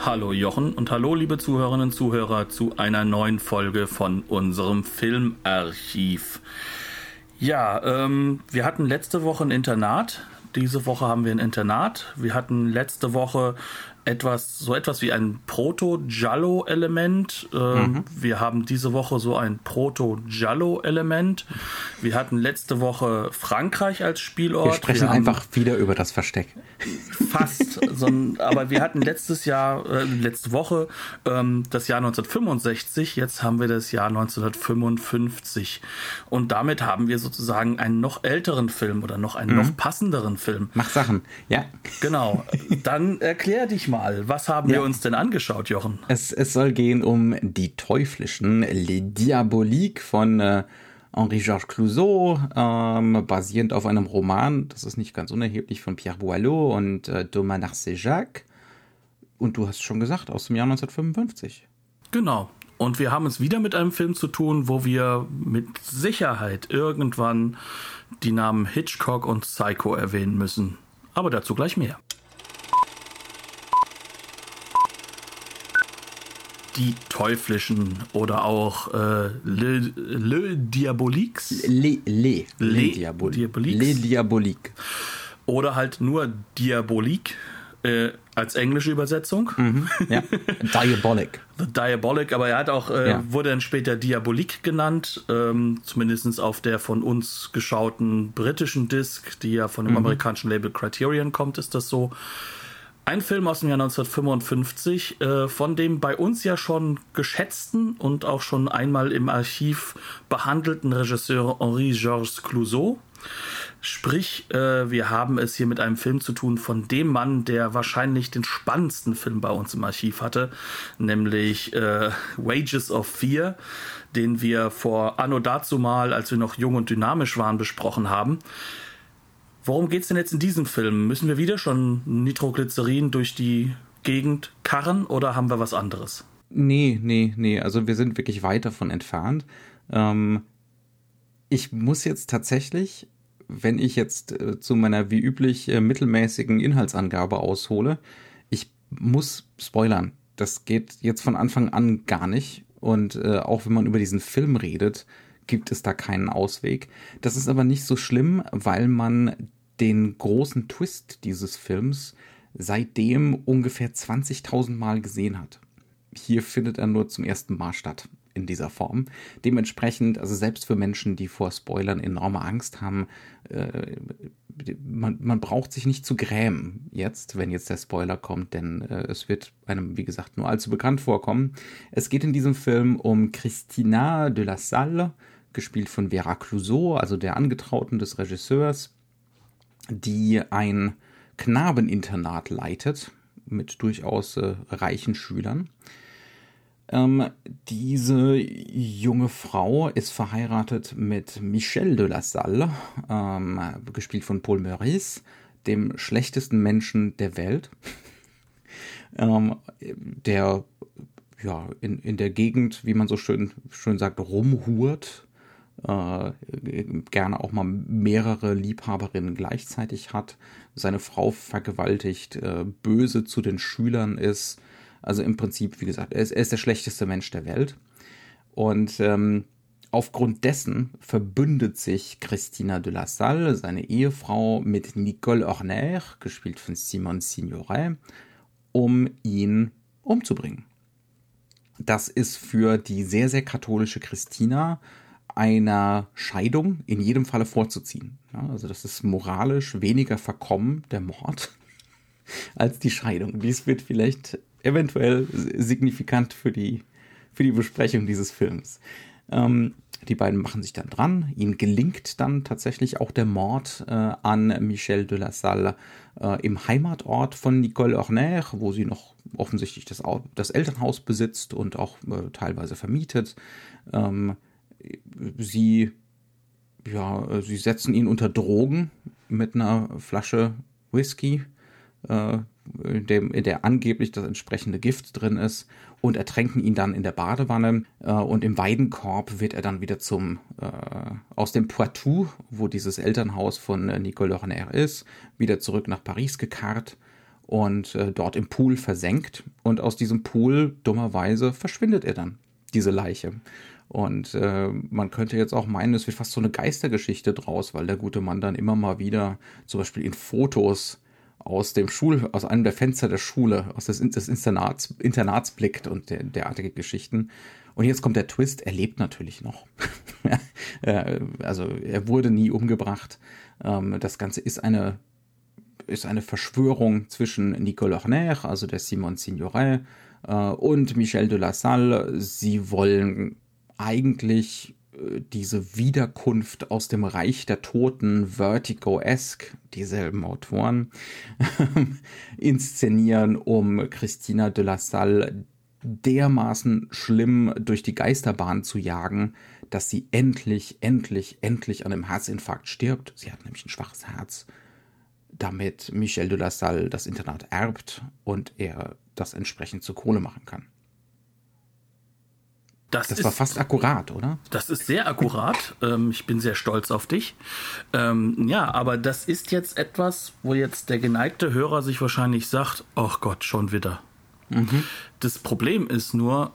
Hallo Jochen und hallo liebe Zuhörerinnen und Zuhörer zu einer neuen Folge von unserem Filmarchiv. Ja, ähm, wir hatten letzte Woche ein Internat. Diese Woche haben wir ein Internat. Wir hatten letzte Woche etwas, so etwas wie ein Proto-Giallo-Element. Ähm, mhm. Wir haben diese Woche so ein Proto-Giallo-Element. Wir hatten letzte Woche Frankreich als Spielort. Wir sprechen wir einfach wieder über das Versteck. Fast. so ein, aber wir hatten letztes Jahr, äh, letzte Woche ähm, das Jahr 1965. Jetzt haben wir das Jahr 1955. Und damit haben wir sozusagen einen noch älteren Film oder noch einen mhm. noch passenderen Film. Mach Sachen, ja. Genau. Dann erklär dich mal mal. Was haben ja. wir uns denn angeschaut, Jochen? Es, es soll gehen um die Teuflischen, Les Diaboliques von äh, Henri-Georges Clouseau, ähm, basierend auf einem Roman, das ist nicht ganz unerheblich, von Pierre Boileau und äh, Thomas Narcejac. Und du hast schon gesagt, aus dem Jahr 1955. Genau. Und wir haben es wieder mit einem Film zu tun, wo wir mit Sicherheit irgendwann die Namen Hitchcock und Psycho erwähnen müssen. Aber dazu gleich mehr. Die Teuflischen oder auch äh, Le, Le Diaboliques. Le, Le, Le, Le Diaboliques. Le Diabolique. Oder halt nur Diabolik äh, als englische Übersetzung. Mhm, ja. Diabolic. The Diabolic, aber er hat auch, äh, ja. wurde dann später Diabolik genannt, ähm, zumindest auf der von uns geschauten britischen Disc, die ja von dem mhm. amerikanischen Label Criterion kommt, ist das so. Ein Film aus dem Jahr 1955, äh, von dem bei uns ja schon geschätzten und auch schon einmal im Archiv behandelten Regisseur Henri-Georges Clouseau. Sprich, äh, wir haben es hier mit einem Film zu tun von dem Mann, der wahrscheinlich den spannendsten Film bei uns im Archiv hatte, nämlich äh, Wages of Fear, den wir vor Anno dazu mal, als wir noch jung und dynamisch waren, besprochen haben. Worum geht es denn jetzt in diesem Film? Müssen wir wieder schon Nitroglycerin durch die Gegend karren oder haben wir was anderes? Nee, nee, nee. Also wir sind wirklich weit davon entfernt. Ähm, ich muss jetzt tatsächlich, wenn ich jetzt äh, zu meiner wie üblich äh, mittelmäßigen Inhaltsangabe aushole, ich muss spoilern. Das geht jetzt von Anfang an gar nicht. Und äh, auch wenn man über diesen Film redet, gibt es da keinen Ausweg. Das ist aber nicht so schlimm, weil man den großen Twist dieses Films seitdem ungefähr 20.000 Mal gesehen hat. Hier findet er nur zum ersten Mal statt in dieser Form. Dementsprechend, also selbst für Menschen, die vor Spoilern enorme Angst haben, äh, man, man braucht sich nicht zu grämen jetzt, wenn jetzt der Spoiler kommt, denn äh, es wird einem, wie gesagt, nur allzu bekannt vorkommen. Es geht in diesem Film um Christina de la Salle, gespielt von Vera Clouseau, also der Angetrauten des Regisseurs, die ein Knabeninternat leitet mit durchaus äh, reichen Schülern. Ähm, diese junge Frau ist verheiratet mit Michel de la Salle, ähm, gespielt von Paul Meurice, dem schlechtesten Menschen der Welt, ähm, der ja in, in der Gegend, wie man so schön, schön sagt, rumhurt äh, gerne auch mal mehrere Liebhaberinnen gleichzeitig hat, seine Frau vergewaltigt, äh, böse zu den Schülern ist. Also im Prinzip, wie gesagt, er ist, er ist der schlechteste Mensch der Welt. Und ähm, aufgrund dessen verbündet sich Christina de la Salle, seine Ehefrau, mit Nicole Horner, gespielt von Simone Signoret, um ihn umzubringen. Das ist für die sehr, sehr katholische Christina einer Scheidung in jedem Falle vorzuziehen. Ja, also das ist moralisch weniger verkommen, der Mord, als die Scheidung. Dies wird vielleicht eventuell signifikant für die, für die Besprechung dieses Films. Ähm, die beiden machen sich dann dran. Ihnen gelingt dann tatsächlich auch der Mord äh, an Michel de la Salle äh, im Heimatort von Nicole Orner, wo sie noch offensichtlich das, das Elternhaus besitzt und auch äh, teilweise vermietet. Ähm, sie, ja, sie setzen ihn unter Drogen mit einer Flasche Whisky, äh, in, dem, in der angeblich das entsprechende Gift drin ist und ertränken ihn dann in der Badewanne äh, und im Weidenkorb wird er dann wieder zum äh, aus dem Poitou, wo dieses Elternhaus von äh, Nicole Lorner ist, wieder zurück nach Paris gekarrt und äh, dort im Pool versenkt. Und aus diesem Pool dummerweise verschwindet er dann diese Leiche und äh, man könnte jetzt auch meinen, es wird fast so eine Geistergeschichte draus, weil der gute Mann dann immer mal wieder zum Beispiel in Fotos aus dem Schul, aus einem der Fenster der Schule, aus des, des Internats, Internats blickt und der, derartige Geschichten. Und jetzt kommt der Twist, er lebt natürlich noch. Äh, also er wurde nie umgebracht. Ähm, das Ganze ist eine, ist eine Verschwörung zwischen Nicolas Horner, also der Simon Signoret, äh, und Michel de la Salle. Sie wollen eigentlich diese Wiederkunft aus dem Reich der Toten, Vertigo-esque, dieselben Autoren, inszenieren, um Christina de la Salle dermaßen schlimm durch die Geisterbahn zu jagen, dass sie endlich, endlich, endlich an einem Herzinfarkt stirbt. Sie hat nämlich ein schwaches Herz, damit Michel de la Salle das Internat erbt und er das entsprechend zur Kohle machen kann. Das, das ist, war fast akkurat, oder? Das ist sehr akkurat. ähm, ich bin sehr stolz auf dich. Ähm, ja, aber das ist jetzt etwas, wo jetzt der geneigte Hörer sich wahrscheinlich sagt, ach Gott, schon wieder. Mhm. Das Problem ist nur,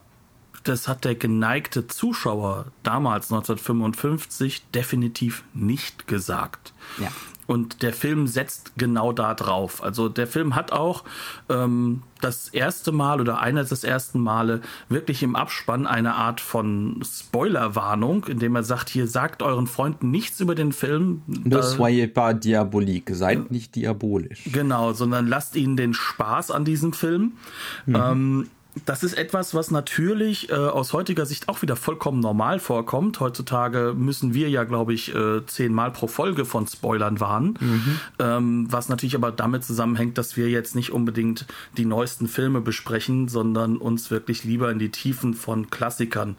das hat der geneigte Zuschauer damals 1955 definitiv nicht gesagt. Ja. Und der Film setzt genau da drauf. Also der Film hat auch ähm, das erste Mal oder eines des ersten Male wirklich im Abspann eine Art von Spoilerwarnung, indem er sagt, hier sagt euren Freunden nichts über den Film. Ne soyez pas diabolique, seid nicht diabolisch. Genau, sondern lasst ihnen den Spaß an diesem Film. Mhm. Ähm, das ist etwas, was natürlich äh, aus heutiger Sicht auch wieder vollkommen normal vorkommt. Heutzutage müssen wir ja, glaube ich, äh, zehnmal pro Folge von Spoilern warnen. Mhm. Ähm, was natürlich aber damit zusammenhängt, dass wir jetzt nicht unbedingt die neuesten Filme besprechen, sondern uns wirklich lieber in die Tiefen von Klassikern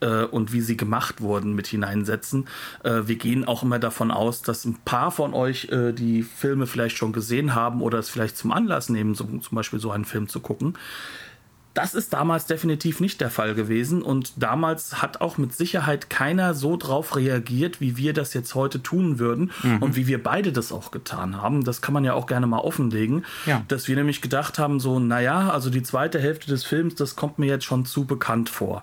äh, und wie sie gemacht wurden mit hineinsetzen. Äh, wir gehen auch immer davon aus, dass ein paar von euch äh, die Filme vielleicht schon gesehen haben oder es vielleicht zum Anlass nehmen, so, zum Beispiel so einen Film zu gucken. Das ist damals definitiv nicht der Fall gewesen und damals hat auch mit Sicherheit keiner so drauf reagiert, wie wir das jetzt heute tun würden mhm. und wie wir beide das auch getan haben. Das kann man ja auch gerne mal offenlegen, ja. dass wir nämlich gedacht haben, so, naja, also die zweite Hälfte des Films, das kommt mir jetzt schon zu bekannt vor.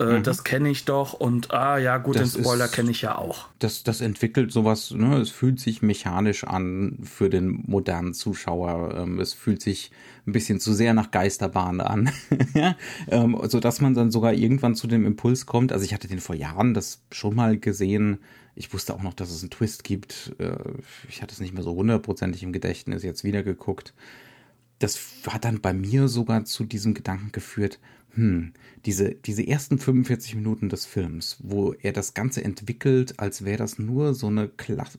Äh, mhm. Das kenne ich doch und ah ja, gut, das den Spoiler kenne ich ja auch. Das, das entwickelt sowas, ne? es fühlt sich mechanisch an für den modernen Zuschauer. Ähm, es fühlt sich ein bisschen zu sehr nach Geisterbahn an. ja, ähm, so dass man dann sogar irgendwann zu dem Impuls kommt. Also ich hatte den vor Jahren das schon mal gesehen. Ich wusste auch noch, dass es einen Twist gibt. Äh, ich hatte es nicht mehr so hundertprozentig im Gedächtnis jetzt wieder geguckt. Das hat dann bei mir sogar zu diesem Gedanken geführt, hm, diese, diese ersten 45 Minuten des Films, wo er das Ganze entwickelt, als wäre das nur so eine,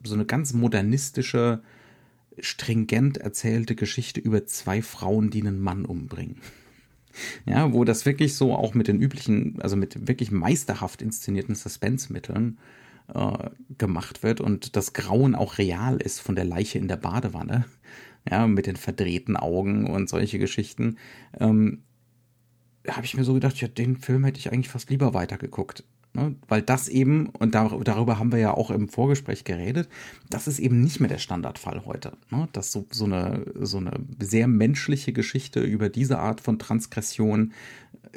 so eine ganz modernistische stringent erzählte Geschichte über zwei Frauen, die einen Mann umbringen. Ja, wo das wirklich so auch mit den üblichen, also mit wirklich meisterhaft inszenierten Suspense-Mitteln äh, gemacht wird und das Grauen auch real ist von der Leiche in der Badewanne, ja, mit den verdrehten Augen und solche Geschichten. Ähm, habe ich mir so gedacht, ja, den Film hätte ich eigentlich fast lieber weitergeguckt. Ne? Weil das eben, und dar darüber haben wir ja auch im Vorgespräch geredet, das ist eben nicht mehr der Standardfall heute. Ne? Dass so, so, eine, so eine sehr menschliche Geschichte über diese Art von Transgression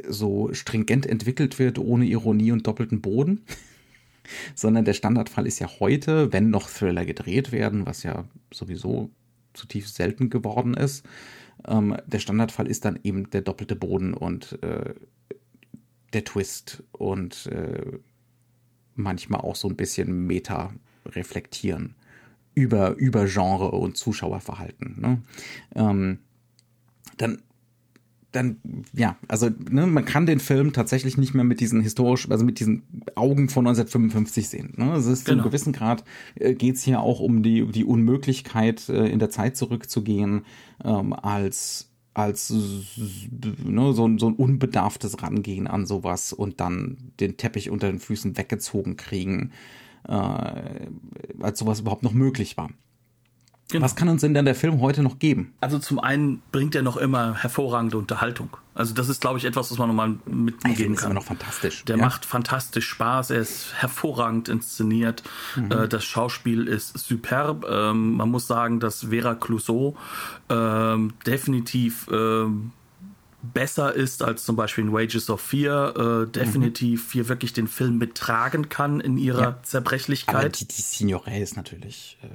so stringent entwickelt wird, ohne Ironie und doppelten Boden. Sondern der Standardfall ist ja heute, wenn noch Thriller gedreht werden, was ja sowieso zutiefst selten geworden ist, ähm, der Standardfall ist dann eben der doppelte Boden und äh, der Twist und äh, manchmal auch so ein bisschen Meta reflektieren über, über Genre und Zuschauerverhalten. Ne? Ähm, dann dann, ja, also ne, man kann den Film tatsächlich nicht mehr mit diesen historischen, also mit diesen Augen von 1955 sehen. Ne? Also es ist genau. zu einem gewissen Grad äh, geht es hier auch um die, die Unmöglichkeit, äh, in der Zeit zurückzugehen, ähm, als als ne, so, so ein unbedarftes Rangehen an sowas und dann den Teppich unter den Füßen weggezogen kriegen, äh, als sowas überhaupt noch möglich war. Genau. Was kann uns denn dann der Film heute noch geben? Also zum einen bringt er noch immer hervorragende Unterhaltung. Also das ist, glaube ich, etwas, was man nochmal mitgeben kann. Ist immer noch fantastisch. Der ja. macht fantastisch Spaß. Er ist hervorragend inszeniert. Mhm. Äh, das Schauspiel ist superb. Ähm, man muss sagen, dass Vera Clouseau ähm, definitiv ähm, besser ist als zum Beispiel in Wages of Fear, äh, definitiv mhm. hier wirklich den Film mittragen kann in ihrer ja. Zerbrechlichkeit. Aber die, die Signoret ist natürlich äh,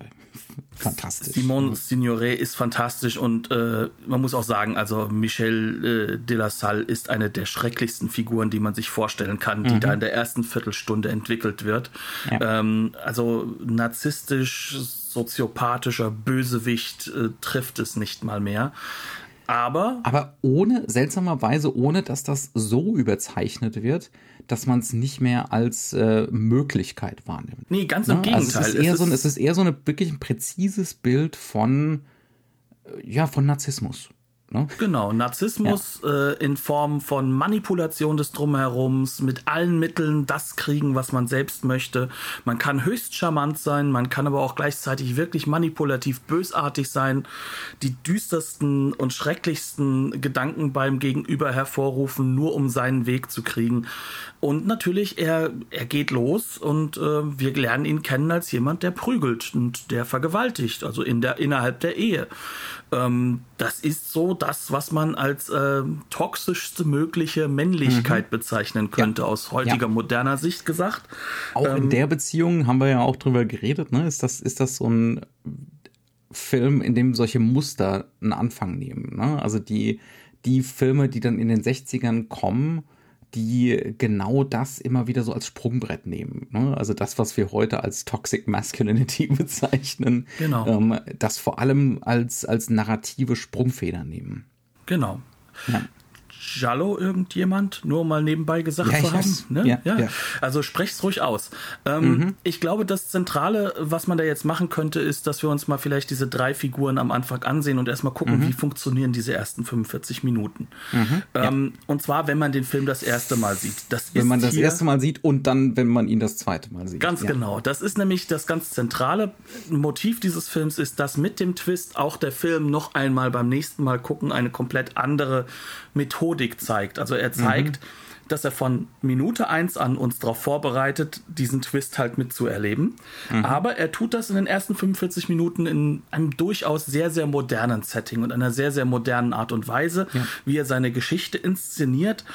fantastisch. Simone mhm. Signoret ist fantastisch und äh, man muss auch sagen, also Michel äh, de la Salle ist eine der schrecklichsten Figuren, die man sich vorstellen kann, die mhm. da in der ersten Viertelstunde entwickelt wird. Ja. Ähm, also narzisstisch, soziopathischer Bösewicht äh, trifft es nicht mal mehr. Aber. Aber ohne, seltsamerweise, ohne dass das so überzeichnet wird, dass man es nicht mehr als äh, Möglichkeit wahrnimmt. Nee, ganz im ja, Gegenteil. Also es, ist eher es, so ein, es ist eher so eine, wirklich ein präzises Bild von, äh, ja, von Narzissmus. Ne? Genau, Narzissmus ja. äh, in Form von Manipulation des Drumherums, mit allen Mitteln das kriegen, was man selbst möchte. Man kann höchst charmant sein, man kann aber auch gleichzeitig wirklich manipulativ bösartig sein, die düstersten und schrecklichsten Gedanken beim Gegenüber hervorrufen, nur um seinen Weg zu kriegen. Und natürlich, er, er geht los und äh, wir lernen ihn kennen als jemand, der prügelt und der vergewaltigt, also in der, innerhalb der Ehe. Ähm, das ist so das, was man als äh, toxischste mögliche Männlichkeit mhm. bezeichnen könnte, ja. aus heutiger ja. moderner Sicht gesagt. Auch ähm, in der Beziehung haben wir ja auch drüber geredet, ne? Ist das, ist das so ein Film, in dem solche Muster einen Anfang nehmen? Ne? Also die, die Filme, die dann in den 60ern kommen, die genau das immer wieder so als Sprungbrett nehmen. Ne? Also das, was wir heute als Toxic Masculinity bezeichnen, genau. ähm, das vor allem als, als narrative Sprungfeder nehmen. Genau. Ja. Jallo irgendjemand, nur mal nebenbei gesagt ja, zu haben. Ne? Ja, ja. ja, Also sprech's ruhig aus. Ähm, mhm. Ich glaube, das Zentrale, was man da jetzt machen könnte, ist, dass wir uns mal vielleicht diese drei Figuren am Anfang ansehen und erstmal gucken, mhm. wie funktionieren diese ersten 45 Minuten. Mhm. Ähm, und zwar, wenn man den Film das erste Mal sieht. Das wenn man das erste Mal sieht und dann, wenn man ihn das zweite Mal sieht. Ganz genau. Das ist nämlich das ganz zentrale Motiv dieses Films, ist, dass mit dem Twist auch der Film noch einmal beim nächsten Mal gucken eine komplett andere Methodik zeigt. Also er zeigt, mhm. Dass er von Minute eins an uns darauf vorbereitet, diesen Twist halt mitzuerleben. Mhm. Aber er tut das in den ersten 45 Minuten in einem durchaus sehr, sehr modernen Setting und einer sehr, sehr modernen Art und Weise, ja. wie er seine Geschichte inszeniert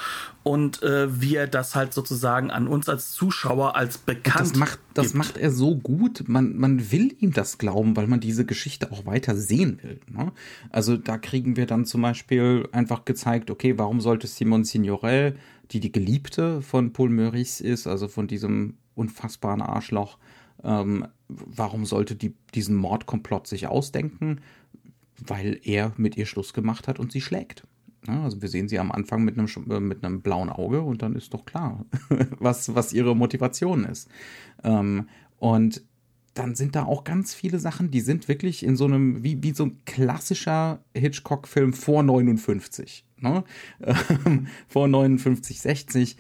und äh, wie er das halt sozusagen an uns als Zuschauer als bekannt das macht das gibt. macht er so gut man man will ihm das glauben weil man diese Geschichte auch weiter sehen will ne? also da kriegen wir dann zum Beispiel einfach gezeigt okay warum sollte Simon Signoret die die Geliebte von Paul Meurice ist also von diesem unfassbaren Arschloch ähm, warum sollte die diesen Mordkomplott sich ausdenken weil er mit ihr Schluss gemacht hat und sie schlägt also wir sehen sie am Anfang mit einem, äh, mit einem blauen Auge und dann ist doch klar, was, was ihre Motivation ist. Ähm, und dann sind da auch ganz viele Sachen, die sind wirklich in so einem, wie, wie so ein klassischer Hitchcock-Film vor 59. Ne? vor 59, 60.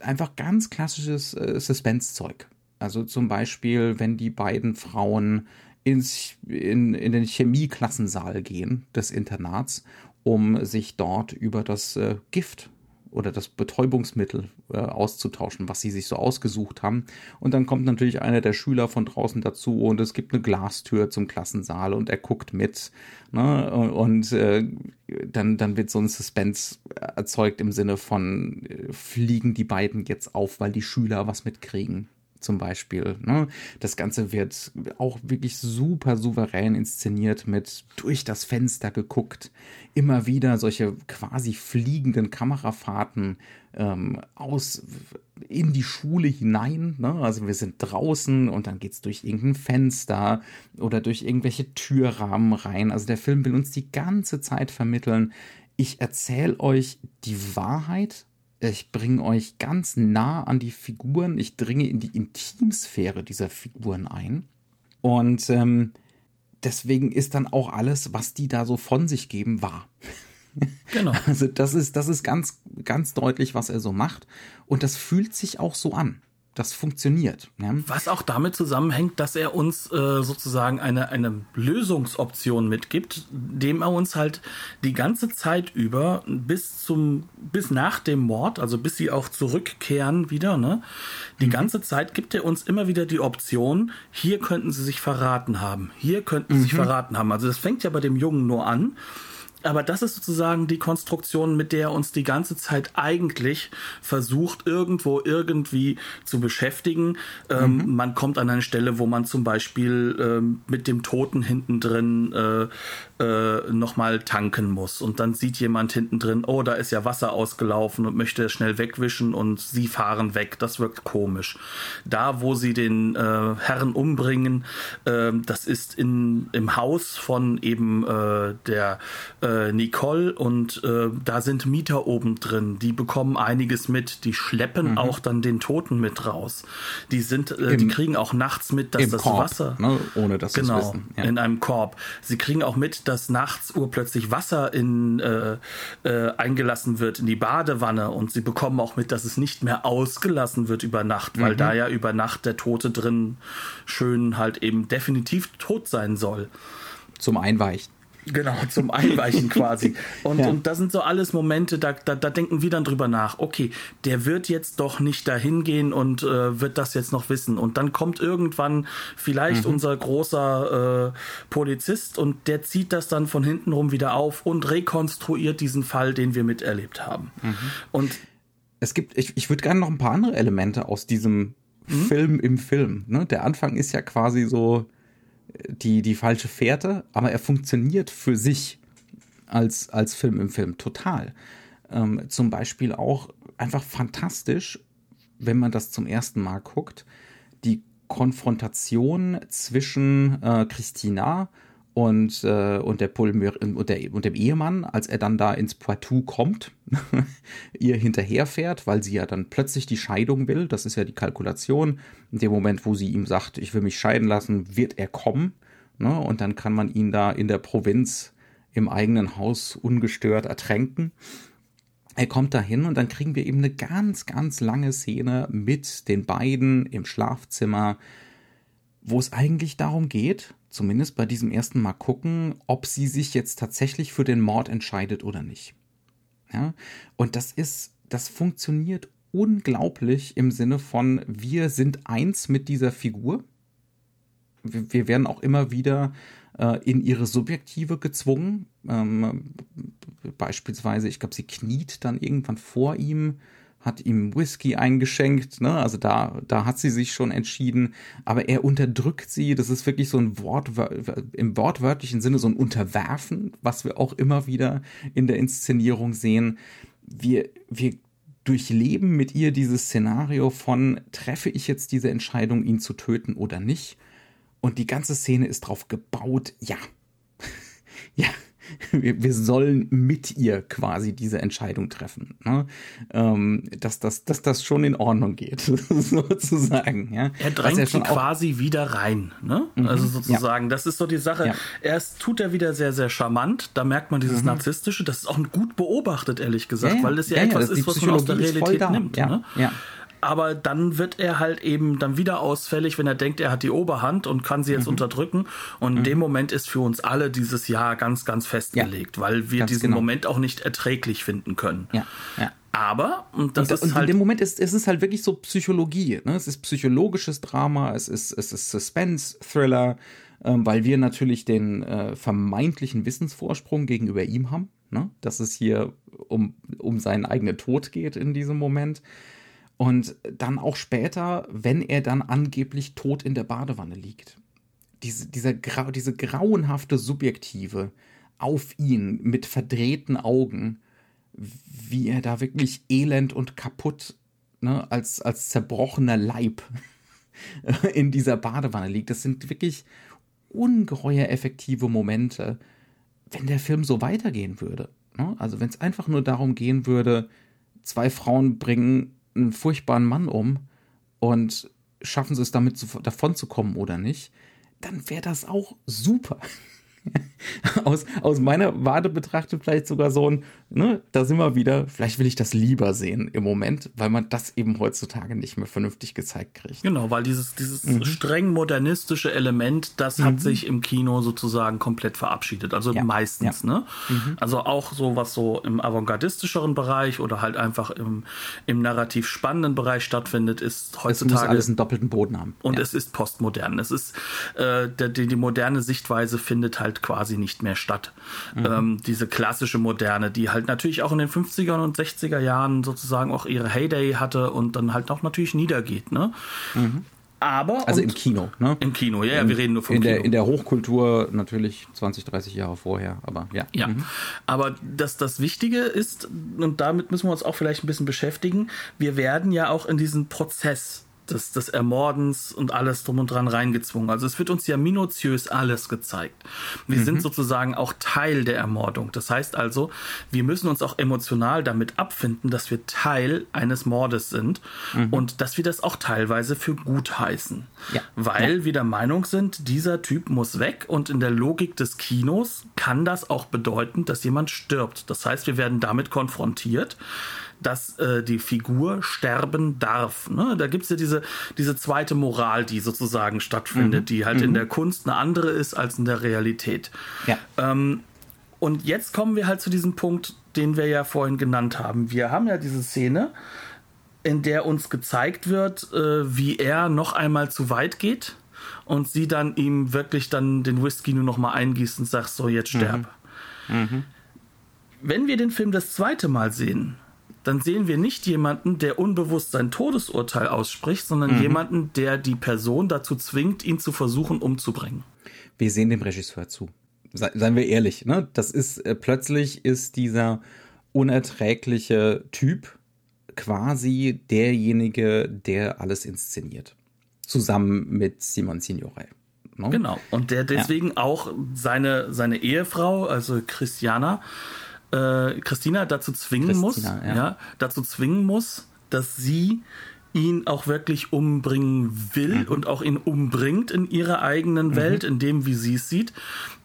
Einfach ganz klassisches äh, Suspense-Zeug. Also zum Beispiel, wenn die beiden Frauen ins, in, in den Chemieklassensaal gehen des Internats um sich dort über das äh, Gift oder das Betäubungsmittel äh, auszutauschen, was sie sich so ausgesucht haben. Und dann kommt natürlich einer der Schüler von draußen dazu und es gibt eine Glastür zum Klassensaal und er guckt mit. Ne? Und äh, dann, dann wird so ein Suspense erzeugt im Sinne von, äh, fliegen die beiden jetzt auf, weil die Schüler was mitkriegen zum Beispiel. Ne? Das Ganze wird auch wirklich super souverän inszeniert mit durch das Fenster geguckt, immer wieder solche quasi fliegenden Kamerafahrten ähm, aus in die Schule hinein. Ne? Also wir sind draußen und dann geht es durch irgendein Fenster oder durch irgendwelche Türrahmen rein. Also der Film will uns die ganze Zeit vermitteln, ich erzähle euch die Wahrheit, ich bringe euch ganz nah an die Figuren, ich dringe in die Intimsphäre dieser Figuren ein. Und ähm, deswegen ist dann auch alles, was die da so von sich geben, wahr. Genau. Also das ist, das ist ganz, ganz deutlich, was er so macht. Und das fühlt sich auch so an das funktioniert. Ne? Was auch damit zusammenhängt, dass er uns äh, sozusagen eine, eine Lösungsoption mitgibt, dem er uns halt die ganze Zeit über bis zum, bis nach dem Mord, also bis sie auch zurückkehren wieder, ne? Die mhm. ganze Zeit gibt er uns immer wieder die Option, hier könnten sie sich verraten haben, hier könnten sie mhm. sich verraten haben. Also das fängt ja bei dem Jungen nur an aber das ist sozusagen die Konstruktion, mit der uns die ganze Zeit eigentlich versucht, irgendwo irgendwie zu beschäftigen. Ähm, mhm. man kommt an eine Stelle, wo man zum Beispiel ähm, mit dem Toten hinten drin äh, äh, nochmal tanken muss. Und dann sieht jemand hinten drin, oh, da ist ja Wasser ausgelaufen und möchte schnell wegwischen und sie fahren weg. Das wirkt komisch. Da, wo sie den äh, Herrn umbringen, äh, das ist in, im Haus von eben äh, der äh, Nicole und äh, da sind Mieter oben drin. Die bekommen einiges mit. Die schleppen mhm. auch dann den Toten mit raus. Die sind, äh, Im, die kriegen auch nachts mit, dass das Korb, Wasser, ne? ohne dass genau, wissen. Ja. in einem Korb. Sie kriegen auch mit, dass nachts urplötzlich Wasser in, äh, äh, eingelassen wird in die Badewanne und sie bekommen auch mit, dass es nicht mehr ausgelassen wird über Nacht, weil mhm. da ja über Nacht der Tote drin schön halt eben definitiv tot sein soll. Zum Einweichen. Genau, zum Einweichen quasi. Und, ja. und das sind so alles Momente, da, da, da denken wir dann drüber nach. Okay, der wird jetzt doch nicht dahin gehen und äh, wird das jetzt noch wissen. Und dann kommt irgendwann vielleicht mhm. unser großer äh, Polizist und der zieht das dann von hinten rum wieder auf und rekonstruiert diesen Fall, den wir miterlebt haben. Mhm. Und es gibt, ich, ich würde gerne noch ein paar andere Elemente aus diesem mhm. Film im Film. Ne? Der Anfang ist ja quasi so die, die falsche Fährte, aber er funktioniert für sich als, als Film im Film total. Ähm, zum Beispiel auch einfach fantastisch, wenn man das zum ersten Mal guckt, die Konfrontation zwischen äh, Christina und, äh, und, der und, der, und dem Ehemann, als er dann da ins Poitou kommt, ihr hinterherfährt, weil sie ja dann plötzlich die Scheidung will. Das ist ja die Kalkulation. In dem Moment, wo sie ihm sagt, ich will mich scheiden lassen, wird er kommen. Ne? Und dann kann man ihn da in der Provinz im eigenen Haus ungestört ertränken. Er kommt dahin und dann kriegen wir eben eine ganz, ganz lange Szene mit den beiden im Schlafzimmer, wo es eigentlich darum geht, zumindest bei diesem ersten Mal gucken, ob sie sich jetzt tatsächlich für den Mord entscheidet oder nicht. Ja? Und das ist, das funktioniert unglaublich im Sinne von, wir sind eins mit dieser Figur. Wir, wir werden auch immer wieder äh, in ihre Subjektive gezwungen. Ähm, beispielsweise, ich glaube, sie kniet dann irgendwann vor ihm hat ihm Whisky eingeschenkt, ne? Also da, da hat sie sich schon entschieden, aber er unterdrückt sie. Das ist wirklich so ein Wort, im wortwörtlichen Sinne so ein Unterwerfen, was wir auch immer wieder in der Inszenierung sehen. Wir, wir durchleben mit ihr dieses Szenario von, treffe ich jetzt diese Entscheidung, ihn zu töten oder nicht? Und die ganze Szene ist drauf gebaut, ja. ja, wir, wir sollen mit ihr quasi diese Entscheidung treffen. Ne? Ähm, dass, das, dass das schon in Ordnung geht, sozusagen. Ja? Er drängt ja sie quasi wieder rein. Ne? Mhm, also sozusagen, ja. das ist so die Sache. Ja. Erst tut er wieder sehr, sehr charmant. Da merkt man dieses mhm. Narzisstische. Das ist auch gut beobachtet, ehrlich gesagt, weil das ja, etwas ist, was man aus der Realität nimmt. Ja, ne? ja aber dann wird er halt eben dann wieder ausfällig, wenn er denkt, er hat die Oberhand und kann sie jetzt mhm. unterdrücken. Und mhm. in dem Moment ist für uns alle dieses Jahr ganz, ganz festgelegt, ja. weil wir ganz diesen genau. Moment auch nicht erträglich finden können. Ja, ja. Aber, und das und, ist und halt. In dem Moment ist, ist es halt wirklich so Psychologie. Ne? Es ist psychologisches Drama, es ist, es ist Suspense-Thriller, ähm, weil wir natürlich den äh, vermeintlichen Wissensvorsprung gegenüber ihm haben. Ne? Dass es hier um, um seinen eigenen Tod geht in diesem Moment. Und dann auch später, wenn er dann angeblich tot in der Badewanne liegt. Diese, dieser, diese grauenhafte Subjektive auf ihn mit verdrehten Augen, wie er da wirklich elend und kaputt, ne, als, als zerbrochener Leib in dieser Badewanne liegt. Das sind wirklich ungeheuer effektive Momente, wenn der Film so weitergehen würde. Ne? Also wenn es einfach nur darum gehen würde, zwei Frauen bringen einen furchtbaren Mann um und schaffen sie es damit zu, davon zu kommen oder nicht, dann wäre das auch super. aus, aus meiner Warte betrachtet vielleicht sogar so ein, ne, da sind wir wieder, vielleicht will ich das lieber sehen im Moment, weil man das eben heutzutage nicht mehr vernünftig gezeigt kriegt. Genau, weil dieses, dieses mhm. streng modernistische Element, das mhm. hat sich im Kino sozusagen komplett verabschiedet. Also ja. meistens, ja. ne? Mhm. Also auch so, was so im avantgardistischeren Bereich oder halt einfach im, im narrativ spannenden Bereich stattfindet, ist heutzutage. Es muss alles einen doppelten Boden haben. Und ja. es ist postmodern. Es ist, äh, der, die, die moderne Sichtweise findet halt quasi nicht mehr statt. Mhm. Ähm, diese klassische Moderne, die halt natürlich auch in den 50er und 60er Jahren sozusagen auch ihre Heyday hatte und dann halt auch natürlich niedergeht. Ne? Mhm. Aber. Also im Kino, ne? Im Kino, ja, in, wir reden nur vom in Kino. Der, in der Hochkultur natürlich 20, 30 Jahre vorher, aber ja. Ja. Mhm. Aber das, das Wichtige ist, und damit müssen wir uns auch vielleicht ein bisschen beschäftigen, wir werden ja auch in diesen Prozess des, des Ermordens und alles drum und dran reingezwungen. Also es wird uns ja minutiös alles gezeigt. Wir mhm. sind sozusagen auch Teil der Ermordung. Das heißt also, wir müssen uns auch emotional damit abfinden, dass wir Teil eines Mordes sind mhm. und dass wir das auch teilweise für gut heißen. Ja. Weil ja. wir der Meinung sind, dieser Typ muss weg und in der Logik des Kinos kann das auch bedeuten, dass jemand stirbt. Das heißt, wir werden damit konfrontiert dass äh, die Figur sterben darf. Ne? Da gibt's ja diese, diese zweite Moral, die sozusagen stattfindet, mhm. die halt mhm. in der Kunst eine andere ist als in der Realität. Ja. Ähm, und jetzt kommen wir halt zu diesem Punkt, den wir ja vorhin genannt haben. Wir haben ja diese Szene, in der uns gezeigt wird, äh, wie er noch einmal zu weit geht und sie dann ihm wirklich dann den Whisky nur noch mal eingießt und sagt, so jetzt sterb. Mhm. Mhm. Wenn wir den Film das zweite Mal sehen, dann sehen wir nicht jemanden, der unbewusst sein Todesurteil ausspricht, sondern mhm. jemanden, der die Person dazu zwingt, ihn zu versuchen umzubringen. Wir sehen dem Regisseur zu. seien wir ehrlich, ne? Das ist äh, plötzlich ist dieser unerträgliche Typ quasi derjenige, der alles inszeniert. Zusammen mit Simon Signore. Ne? Genau. Und der deswegen ja. auch seine, seine Ehefrau, also Christiana, äh, Christina dazu zwingen Christina, muss, ja. ja. dazu zwingen muss, dass sie ihn auch wirklich umbringen will mhm. und auch ihn umbringt in ihrer eigenen mhm. Welt, in dem, wie sie es sieht.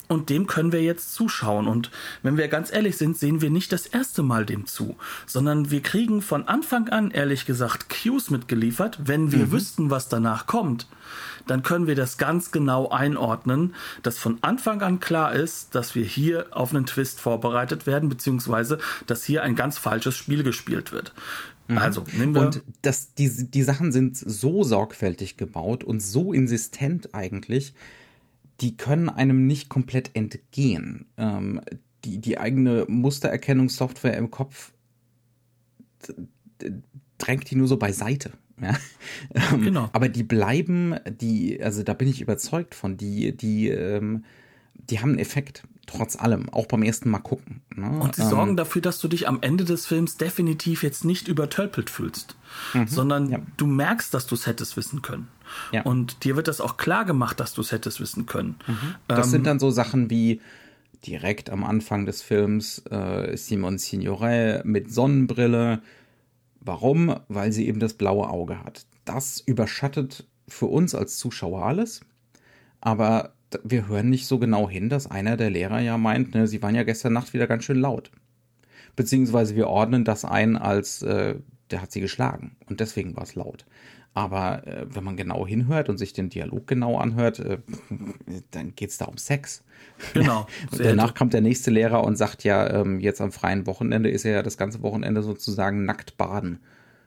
Und dem können wir jetzt zuschauen. Und wenn wir ganz ehrlich sind, sehen wir nicht das erste Mal dem zu, sondern wir kriegen von Anfang an, ehrlich gesagt, Cues mitgeliefert, wenn wir mhm. wüssten, was danach kommt dann können wir das ganz genau einordnen, dass von Anfang an klar ist, dass wir hier auf einen Twist vorbereitet werden, beziehungsweise dass hier ein ganz falsches Spiel gespielt wird. Mhm. Also, nehmen wir. Und das, die, die Sachen sind so sorgfältig gebaut und so insistent eigentlich, die können einem nicht komplett entgehen. Ähm, die, die eigene Mustererkennungssoftware im Kopf drängt die nur so beiseite. Ja? Ähm, genau. Aber die bleiben, die, also da bin ich überzeugt von, die, die, ähm, die haben einen Effekt, trotz allem, auch beim ersten Mal gucken. Ne? Und sie ähm, sorgen dafür, dass du dich am Ende des Films definitiv jetzt nicht übertölpelt fühlst, mhm, sondern ja. du merkst, dass du es hättest wissen können. Ja. Und dir wird das auch klar gemacht, dass du es hättest wissen können. Mhm. Das ähm, sind dann so Sachen wie direkt am Anfang des Films äh, Simon Signoret mit Sonnenbrille, Warum? Weil sie eben das blaue Auge hat. Das überschattet für uns als Zuschauer alles. Aber wir hören nicht so genau hin, dass einer der Lehrer ja meint, ne, sie waren ja gestern Nacht wieder ganz schön laut. Beziehungsweise wir ordnen das ein als, äh, der hat sie geschlagen und deswegen war es laut. Aber äh, wenn man genau hinhört und sich den Dialog genau anhört, äh, dann geht es da um Sex. Genau. danach kommt der nächste Lehrer und sagt ja, ähm, jetzt am freien Wochenende ist er ja das ganze Wochenende sozusagen nackt baden.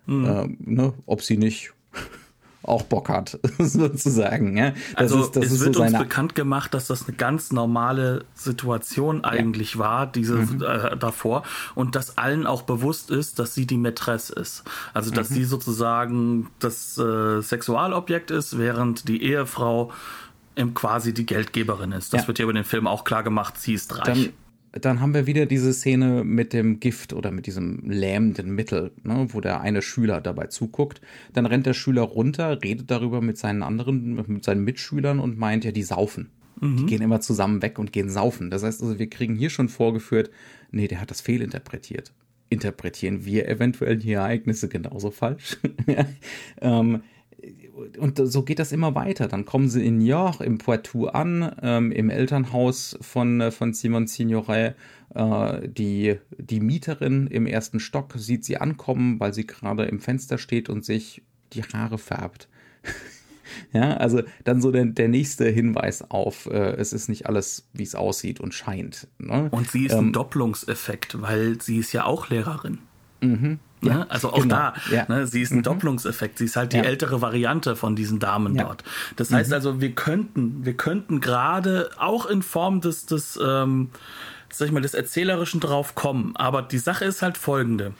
Mhm. Äh, ne, ob sie nicht auch Bock hat, sozusagen. Ja? Das also ist, das es ist wird so uns bekannt gemacht, dass das eine ganz normale Situation eigentlich ja. war, diese mhm. äh, davor, und dass allen auch bewusst ist, dass sie die Mätresse ist. Also dass mhm. sie sozusagen das äh, Sexualobjekt ist, während die Ehefrau quasi die Geldgeberin ist. Das ja. wird ja über den Film auch klar gemacht, sie ist reich. Dann dann haben wir wieder diese Szene mit dem Gift oder mit diesem lähmenden Mittel, ne, wo der eine Schüler dabei zuguckt. Dann rennt der Schüler runter, redet darüber mit seinen anderen, mit seinen Mitschülern und meint, ja, die saufen. Mhm. Die gehen immer zusammen weg und gehen saufen. Das heißt also, wir kriegen hier schon vorgeführt, nee, der hat das fehlinterpretiert. Interpretieren wir eventuell die Ereignisse genauso falsch? ähm, und so geht das immer weiter. Dann kommen sie in York, im Poitou an, ähm, im Elternhaus von, äh, von Simon Signoret. Äh, die, die Mieterin im ersten Stock sieht sie ankommen, weil sie gerade im Fenster steht und sich die Haare färbt. ja, also dann so der, der nächste Hinweis auf, äh, es ist nicht alles, wie es aussieht und scheint. Ne? Und sie ist ähm, ein Doppelungseffekt, weil sie ist ja auch Lehrerin. Mhm. Ja, ne? also auch genau. da, ja. ne, sie ist ein mhm. Doppelungseffekt. Sie ist halt die ja. ältere Variante von diesen Damen ja. dort. Das heißt mhm. also, wir könnten, wir könnten gerade auch in Form des, des, ähm, sag ich mal, des Erzählerischen drauf kommen. Aber die Sache ist halt folgende.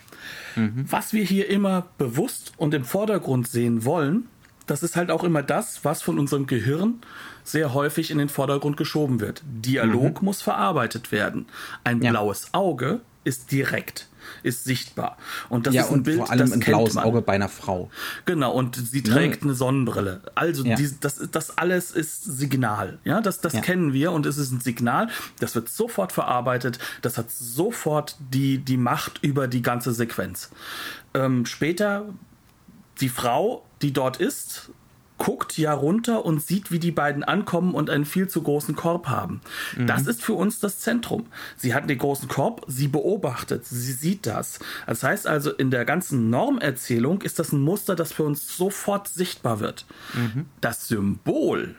Mhm. Was wir hier immer bewusst und im Vordergrund sehen wollen, das ist halt auch immer das, was von unserem Gehirn sehr häufig in den Vordergrund geschoben wird. Dialog mhm. muss verarbeitet werden. Ein blaues Auge ist direkt ist sichtbar. Und das ja, ist ein Bild, vor allem das ein blaues man. Auge bei einer Frau. Genau, und sie trägt ja. eine Sonnenbrille. Also ja. die, das, das alles ist Signal. Ja, das, das kennen wir und es ist ein Signal, das wird sofort verarbeitet, das hat sofort die, die Macht über die ganze Sequenz. Ähm, später die Frau, die dort ist, guckt ja runter und sieht, wie die beiden ankommen und einen viel zu großen Korb haben. Mhm. Das ist für uns das Zentrum. Sie hat den großen Korb, sie beobachtet, sie sieht das. Das heißt also, in der ganzen Normerzählung ist das ein Muster, das für uns sofort sichtbar wird. Mhm. Das Symbol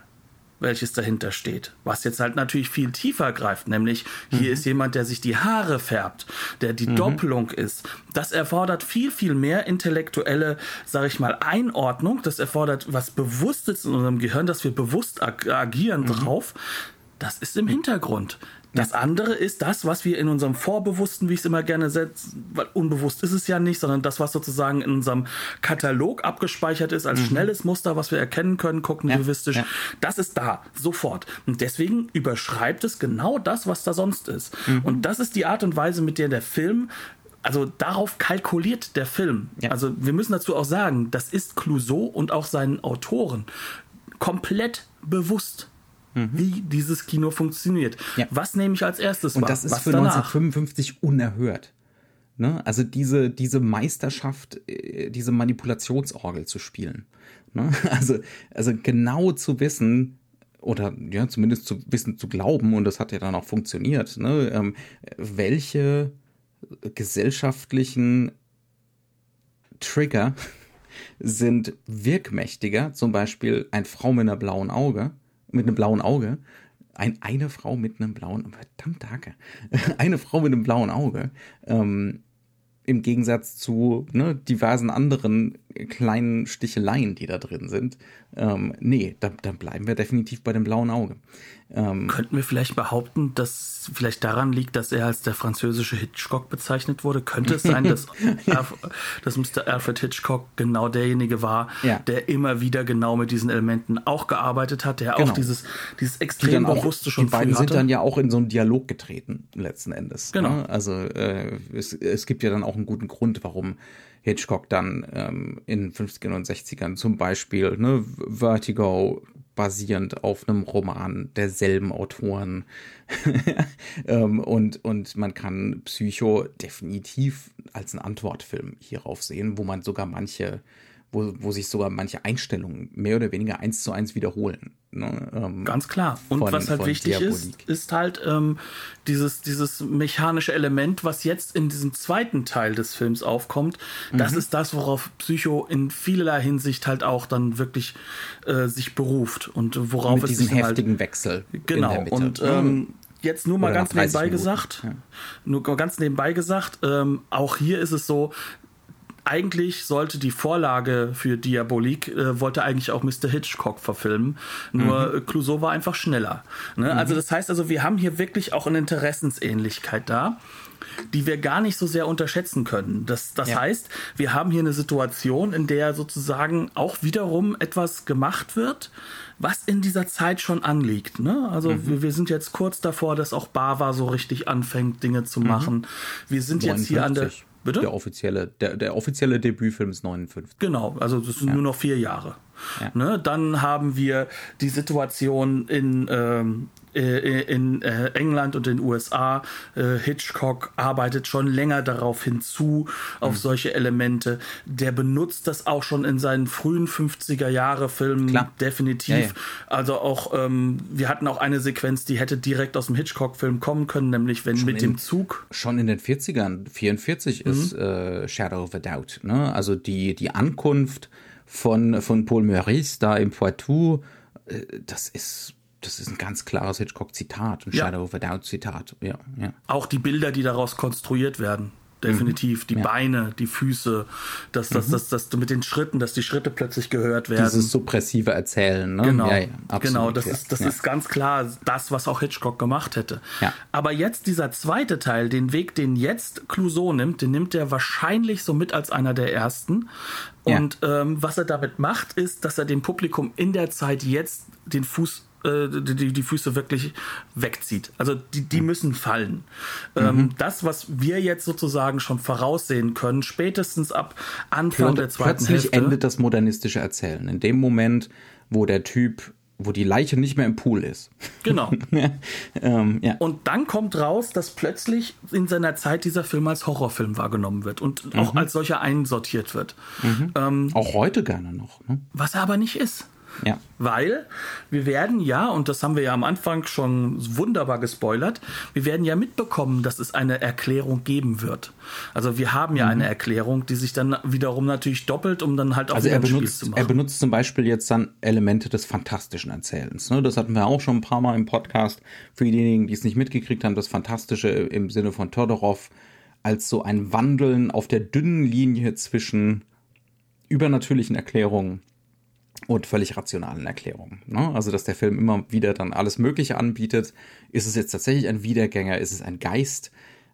welches dahinter steht. Was jetzt halt natürlich viel tiefer greift, nämlich hier mhm. ist jemand, der sich die Haare färbt, der die mhm. Doppelung ist. Das erfordert viel, viel mehr intellektuelle, sage ich mal, Einordnung. Das erfordert was Bewusstes in unserem Gehirn, dass wir bewusst ag agieren mhm. drauf. Das ist im Hintergrund. Das andere ist das, was wir in unserem Vorbewussten, wie ich es immer gerne setze, weil unbewusst ist es ja nicht, sondern das, was sozusagen in unserem Katalog abgespeichert ist als mhm. schnelles Muster, was wir erkennen können, kognitivistisch, ja, ja. das ist da, sofort. Und deswegen überschreibt es genau das, was da sonst ist. Mhm. Und das ist die Art und Weise, mit der der Film also darauf kalkuliert der Film. Ja. Also wir müssen dazu auch sagen, das ist Clouseau und auch seinen Autoren komplett bewusst mhm. wie dieses Kino funktioniert. Ja. Was nehme ich als erstes Und war? das ist Was für danach? 1955 unerhört. Ne? Also diese, diese Meisterschaft, äh, diese Manipulationsorgel zu spielen. Ne? Also, also genau zu wissen, oder ja, zumindest zu wissen, zu glauben, und das hat ja dann auch funktioniert, ne? Ähm, welche gesellschaftlichen Trigger sind wirkmächtiger, zum Beispiel ein Frau mit einer blauen Auge, mit einem blauen Auge. Ein, eine Frau mit einem blauen, verdammt danke, eine Frau mit einem blauen Auge, ähm, im Gegensatz zu ne, diversen anderen kleinen Sticheleien, die da drin sind. Ähm, nee, da, da bleiben wir definitiv bei dem blauen Auge. Ähm, Könnten wir vielleicht behaupten, dass vielleicht daran liegt, dass er als der französische Hitchcock bezeichnet wurde? Könnte es sein, dass, ja. dass Mr. Alfred Hitchcock genau derjenige war, ja. der immer wieder genau mit diesen Elementen auch gearbeitet hat, der genau. auch dieses, dieses extrem bewusste schon Die beiden sind dann ja auch in so einen Dialog getreten, letzten Endes. Genau. Ne? Also äh, es, es gibt ja dann auch einen guten Grund, warum Hitchcock dann ähm, in 50ern und 60ern zum Beispiel ne, Vertigo basierend auf einem Roman derselben Autoren. ähm, und, und man kann Psycho definitiv als einen Antwortfilm hierauf sehen, wo man sogar manche wo, wo sich sogar manche Einstellungen mehr oder weniger eins zu eins wiederholen. Ne? Ähm, Ganz klar. Und von, was halt wichtig Diabolik. ist, ist halt ähm, dieses, dieses mechanische Element, was jetzt in diesem zweiten Teil des Films aufkommt. Mhm. Das ist das, worauf Psycho in vielerlei Hinsicht halt auch dann wirklich äh, sich beruft und worauf Mit es diesen halt heftigen halt, Wechsel. Genau. Und ähm, jetzt nur mal Oder ganz nebenbei Minuten. gesagt, ja. nur ganz nebenbei gesagt, ähm, auch hier ist es so, eigentlich sollte die Vorlage für Diabolik, äh, wollte eigentlich auch Mr. Hitchcock verfilmen. Nur mhm. Clouseau war einfach schneller. Ne? Mhm. Also das heißt also, wir haben hier wirklich auch eine Interessensähnlichkeit da die wir gar nicht so sehr unterschätzen können. Das, das ja. heißt, wir haben hier eine Situation, in der sozusagen auch wiederum etwas gemacht wird, was in dieser Zeit schon anliegt. Ne? Also mhm. wir, wir, sind jetzt kurz davor, dass auch Bava so richtig anfängt, Dinge zu mhm. machen. Wir sind 59. jetzt hier an der Bitte? Der offizielle, der, der offizielle Debütfilm ist 59. Genau, also das sind ja. nur noch vier Jahre. Ja. Ne? Dann haben wir die Situation in ähm, äh, in äh, England und den USA. Äh, Hitchcock arbeitet schon länger darauf hinzu, auf mhm. solche Elemente. Der benutzt das auch schon in seinen frühen 50er Jahre Filmen Klar. definitiv. Ja, ja. Also auch, ähm, wir hatten auch eine Sequenz, die hätte direkt aus dem Hitchcock-Film kommen können, nämlich wenn schon mit in, dem Zug. Schon in den 40ern, 44 mhm. ist äh, Shadow of a Doubt. Ne? Also die, die Ankunft von, von Paul Meurice da im Poitou, äh, das ist das ist ein ganz klares Hitchcock-Zitat, ein ja. Shadow of a Doubt-Zitat. Ja, ja. Auch die Bilder, die daraus konstruiert werden. Definitiv. Mhm. Die ja. Beine, die Füße, dass das, mhm. das, das, das mit den Schritten, dass die Schritte plötzlich gehört werden. Dieses suppressive Erzählen, ne? Genau. Ja, ja, genau, das ist, das ist ganz klar das, was auch Hitchcock gemacht hätte. Aber jetzt dieser zweite Teil, den Weg, den jetzt Clouseau nimmt, den nimmt er wahrscheinlich so mit als einer der ersten. Und ähm, was er damit macht, ist, dass er dem Publikum in der Zeit jetzt den Fuß äh, die, die Füße wirklich wegzieht. Also die, die mhm. müssen fallen. Ähm, mhm. das, was wir jetzt sozusagen schon voraussehen können, spätestens ab Anfang Plöt der zweiten plötzlich Hälfte. endet das modernistische Erzählen. In dem Moment, wo der Typ wo die Leiche nicht mehr im Pool ist. Genau. ähm, ja. Und dann kommt raus, dass plötzlich in seiner Zeit dieser Film als Horrorfilm wahrgenommen wird und mhm. auch als solcher einsortiert wird. Mhm. Ähm, auch heute gerne noch. Ne? Was er aber nicht ist. Ja. Weil wir werden ja, und das haben wir ja am Anfang schon wunderbar gespoilert, wir werden ja mitbekommen, dass es eine Erklärung geben wird. Also wir haben ja mhm. eine Erklärung, die sich dann wiederum natürlich doppelt, um dann halt auch also er benutzt, zu machen. Er benutzt zum Beispiel jetzt dann Elemente des fantastischen Erzählens. Ne? Das hatten wir auch schon ein paar Mal im Podcast. Für diejenigen, die es nicht mitgekriegt haben, das Fantastische im Sinne von Todorov als so ein Wandeln auf der dünnen Linie zwischen übernatürlichen Erklärungen und völlig rationalen Erklärungen. Ne? Also, dass der Film immer wieder dann alles Mögliche anbietet. Ist es jetzt tatsächlich ein Wiedergänger? Ist es ein Geist?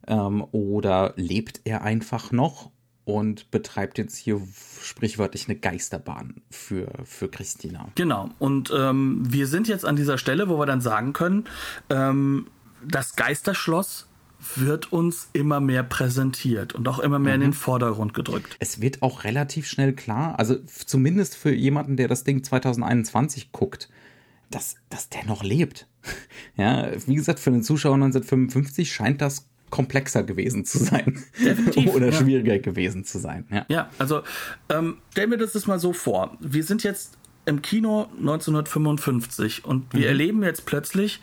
Ähm, oder lebt er einfach noch und betreibt jetzt hier sprichwörtlich eine Geisterbahn für, für Christina? Genau. Und ähm, wir sind jetzt an dieser Stelle, wo wir dann sagen können, ähm, das Geisterschloss wird uns immer mehr präsentiert und auch immer mehr mhm. in den Vordergrund gedrückt. Es wird auch relativ schnell klar, also zumindest für jemanden, der das Ding 2021 guckt, dass, dass der noch lebt. Ja, wie gesagt, für den Zuschauer 1955 scheint das komplexer gewesen zu sein. Definitiv. Oder ja. schwieriger gewesen zu sein. Ja, ja also ähm, stell mir das mal so vor. Wir sind jetzt im Kino 1955 und wir mhm. erleben jetzt plötzlich,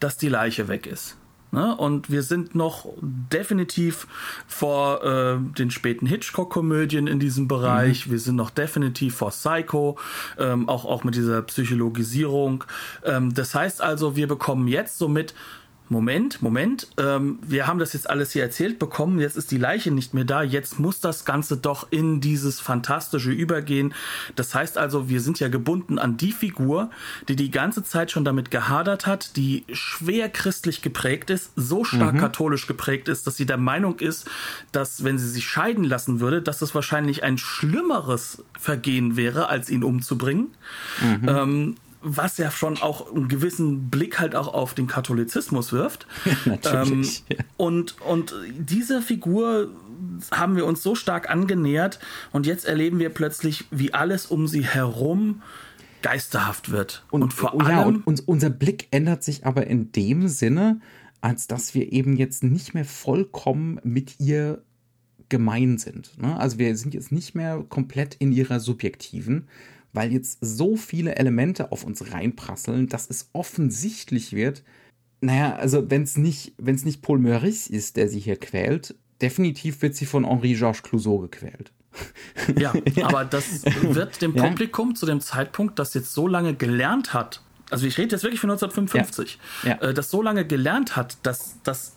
dass die Leiche weg ist. Ne? Und wir sind noch definitiv vor äh, den späten Hitchcock-Komödien in diesem Bereich. Mhm. Wir sind noch definitiv vor Psycho, ähm, auch, auch mit dieser Psychologisierung. Ähm, das heißt also, wir bekommen jetzt somit Moment, Moment, ähm, wir haben das jetzt alles hier erzählt bekommen, jetzt ist die Leiche nicht mehr da, jetzt muss das Ganze doch in dieses Fantastische übergehen. Das heißt also, wir sind ja gebunden an die Figur, die die ganze Zeit schon damit gehadert hat, die schwer christlich geprägt ist, so stark mhm. katholisch geprägt ist, dass sie der Meinung ist, dass wenn sie sich scheiden lassen würde, dass es wahrscheinlich ein schlimmeres Vergehen wäre, als ihn umzubringen. Mhm. Ähm, was ja schon auch einen gewissen Blick halt auch auf den Katholizismus wirft. Natürlich. Ähm, und, und dieser Figur haben wir uns so stark angenähert und jetzt erleben wir plötzlich, wie alles um sie herum geisterhaft wird. Und, und vor oh, allem. Ja, und, und unser Blick ändert sich aber in dem Sinne, als dass wir eben jetzt nicht mehr vollkommen mit ihr gemein sind. Ne? Also wir sind jetzt nicht mehr komplett in ihrer subjektiven, weil jetzt so viele Elemente auf uns reinprasseln, dass es offensichtlich wird, naja, also wenn es nicht, wenn es nicht Paul Meurice ist, der sie hier quält, definitiv wird sie von Henri-Georges Clouseau gequält. Ja, aber das wird dem Publikum ja? zu dem Zeitpunkt, das jetzt so lange gelernt hat, also ich rede jetzt wirklich von 1955, ja. Ja. Äh, das so lange gelernt hat, dass, dass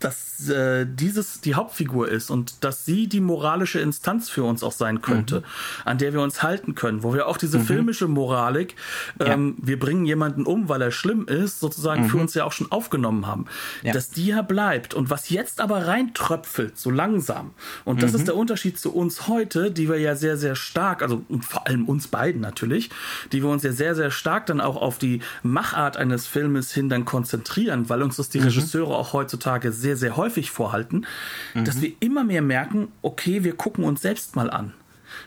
dass äh, dieses die Hauptfigur ist und dass sie die moralische Instanz für uns auch sein könnte, mhm. an der wir uns halten können, wo wir auch diese mhm. filmische Moralik, ähm, ja. wir bringen jemanden um, weil er schlimm ist, sozusagen mhm. für uns ja auch schon aufgenommen haben, ja. dass die ja bleibt und was jetzt aber reintröpfelt, so langsam und das ist mhm. der Unterschied zu uns heute, die wir ja sehr, sehr stark, also vor allem uns beiden natürlich, die wir uns ja sehr, sehr stark dann auch auf die Machart eines Filmes hin dann konzentrieren, weil uns das die mhm. Regisseure auch heutzutage sehr sehr, sehr häufig vorhalten, mhm. dass wir immer mehr merken, okay, wir gucken uns selbst mal an.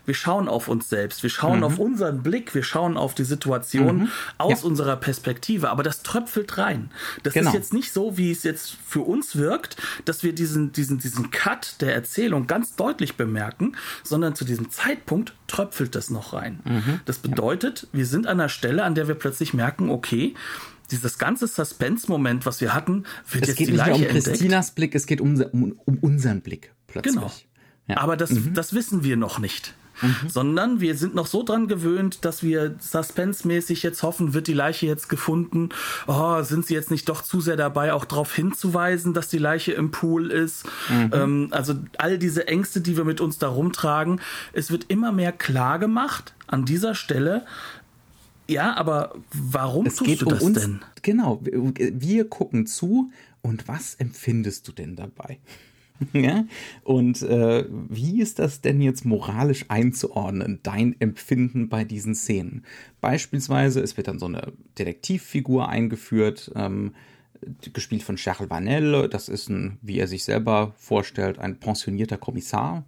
Wir schauen auf uns selbst, wir schauen mhm. auf unseren Blick, wir schauen auf die Situation mhm. aus ja. unserer Perspektive, aber das tröpfelt rein. Das genau. ist jetzt nicht so, wie es jetzt für uns wirkt, dass wir diesen, diesen, diesen Cut der Erzählung ganz deutlich bemerken, sondern zu diesem Zeitpunkt tröpfelt das noch rein. Mhm. Das bedeutet, wir sind an einer Stelle, an der wir plötzlich merken, okay, dieses ganze Suspense-Moment, was wir hatten, wird es jetzt geht die nicht Leiche mehr um Christinas entdeckt. Blick, es geht um, um, um unseren Blick plötzlich. Genau. Ja. Aber das, mhm. das wissen wir noch nicht. Mhm. Sondern wir sind noch so dran gewöhnt, dass wir suspensemäßig jetzt hoffen, wird die Leiche jetzt gefunden? Oh, sind sie jetzt nicht doch zu sehr dabei, auch darauf hinzuweisen, dass die Leiche im Pool ist? Mhm. Ähm, also all diese Ängste, die wir mit uns da rumtragen, es wird immer mehr klar gemacht an dieser Stelle, ja, aber warum es tust geht du um das uns, denn? Genau, wir gucken zu und was empfindest du denn dabei? ja? Und äh, wie ist das denn jetzt moralisch einzuordnen, dein Empfinden bei diesen Szenen? Beispielsweise, es wird dann so eine Detektivfigur eingeführt, ähm, gespielt von Charles Vanel. Das ist ein, wie er sich selber vorstellt, ein pensionierter Kommissar,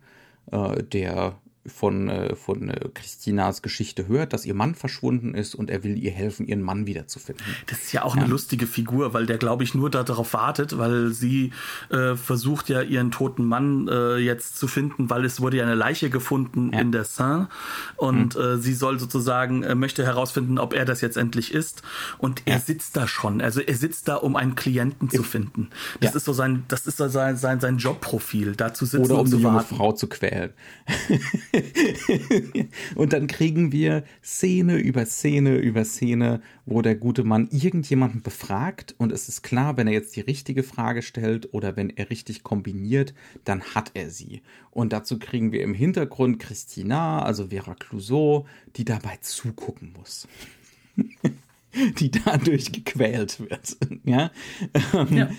äh, der von, äh, von äh, Christinas Geschichte hört, dass ihr Mann verschwunden ist und er will ihr helfen, ihren Mann wiederzufinden. Das ist ja auch ja. eine lustige Figur, weil der, glaube ich, nur darauf wartet, weil sie äh, versucht ja ihren toten Mann äh, jetzt zu finden, weil es wurde ja eine Leiche gefunden ja. in der Seine und mhm. äh, sie soll sozusagen, äh, möchte herausfinden, ob er das jetzt endlich ist und er ja. sitzt da schon, also er sitzt da, um einen Klienten zu finden. Das ist so sein, das ist so sein, sein, sein Jobprofil, dazu sitzen Oder um eine junge Frau zu quälen. und dann kriegen wir Szene über Szene über Szene, wo der gute Mann irgendjemanden befragt und es ist klar, wenn er jetzt die richtige Frage stellt oder wenn er richtig kombiniert, dann hat er sie. Und dazu kriegen wir im Hintergrund Christina, also Vera Clouseau, die dabei zugucken muss. die dadurch gequält wird. ja. ja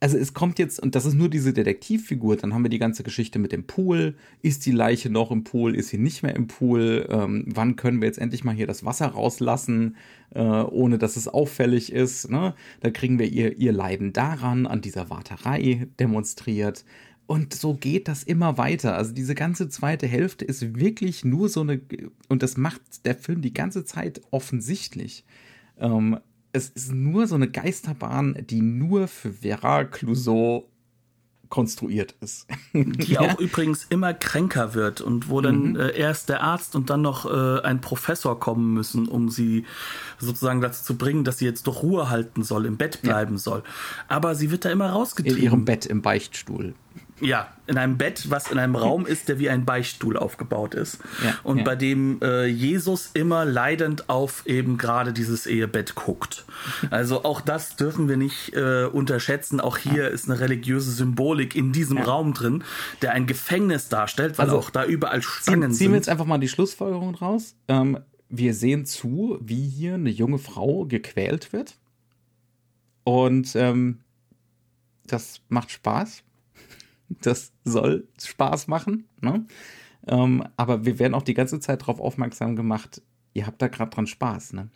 also es kommt jetzt, und das ist nur diese Detektivfigur, dann haben wir die ganze Geschichte mit dem Pool. Ist die Leiche noch im Pool? Ist sie nicht mehr im Pool? Ähm, wann können wir jetzt endlich mal hier das Wasser rauslassen, äh, ohne dass es auffällig ist? Ne? Da kriegen wir ihr, ihr Leiden daran, an dieser Warterei demonstriert. Und so geht das immer weiter. Also diese ganze zweite Hälfte ist wirklich nur so eine, und das macht der Film die ganze Zeit offensichtlich. Ähm, es ist nur so eine Geisterbahn, die nur für Vera Clouseau konstruiert ist. Die ja? auch übrigens immer kränker wird und wo dann mhm. äh, erst der Arzt und dann noch äh, ein Professor kommen müssen, um sie sozusagen dazu zu bringen, dass sie jetzt doch Ruhe halten soll, im Bett bleiben ja. soll. Aber sie wird da immer rausgetrieben. In ihrem Bett im Beichtstuhl. Ja, in einem Bett, was in einem Raum ist, der wie ein Beichtstuhl aufgebaut ist. Ja, und ja. bei dem äh, Jesus immer leidend auf eben gerade dieses Ehebett guckt. Also auch das dürfen wir nicht äh, unterschätzen. Auch hier ja. ist eine religiöse Symbolik in diesem Raum drin, der ein Gefängnis darstellt, weil also, auch da überall Stangen ziehen, ziehen wir jetzt einfach mal die Schlussfolgerung raus. Ähm, wir sehen zu, wie hier eine junge Frau gequält wird. Und ähm, das macht Spaß das soll Spaß machen. Ne? Ähm, aber wir werden auch die ganze Zeit darauf aufmerksam gemacht, ihr habt da gerade dran Spaß. Ne?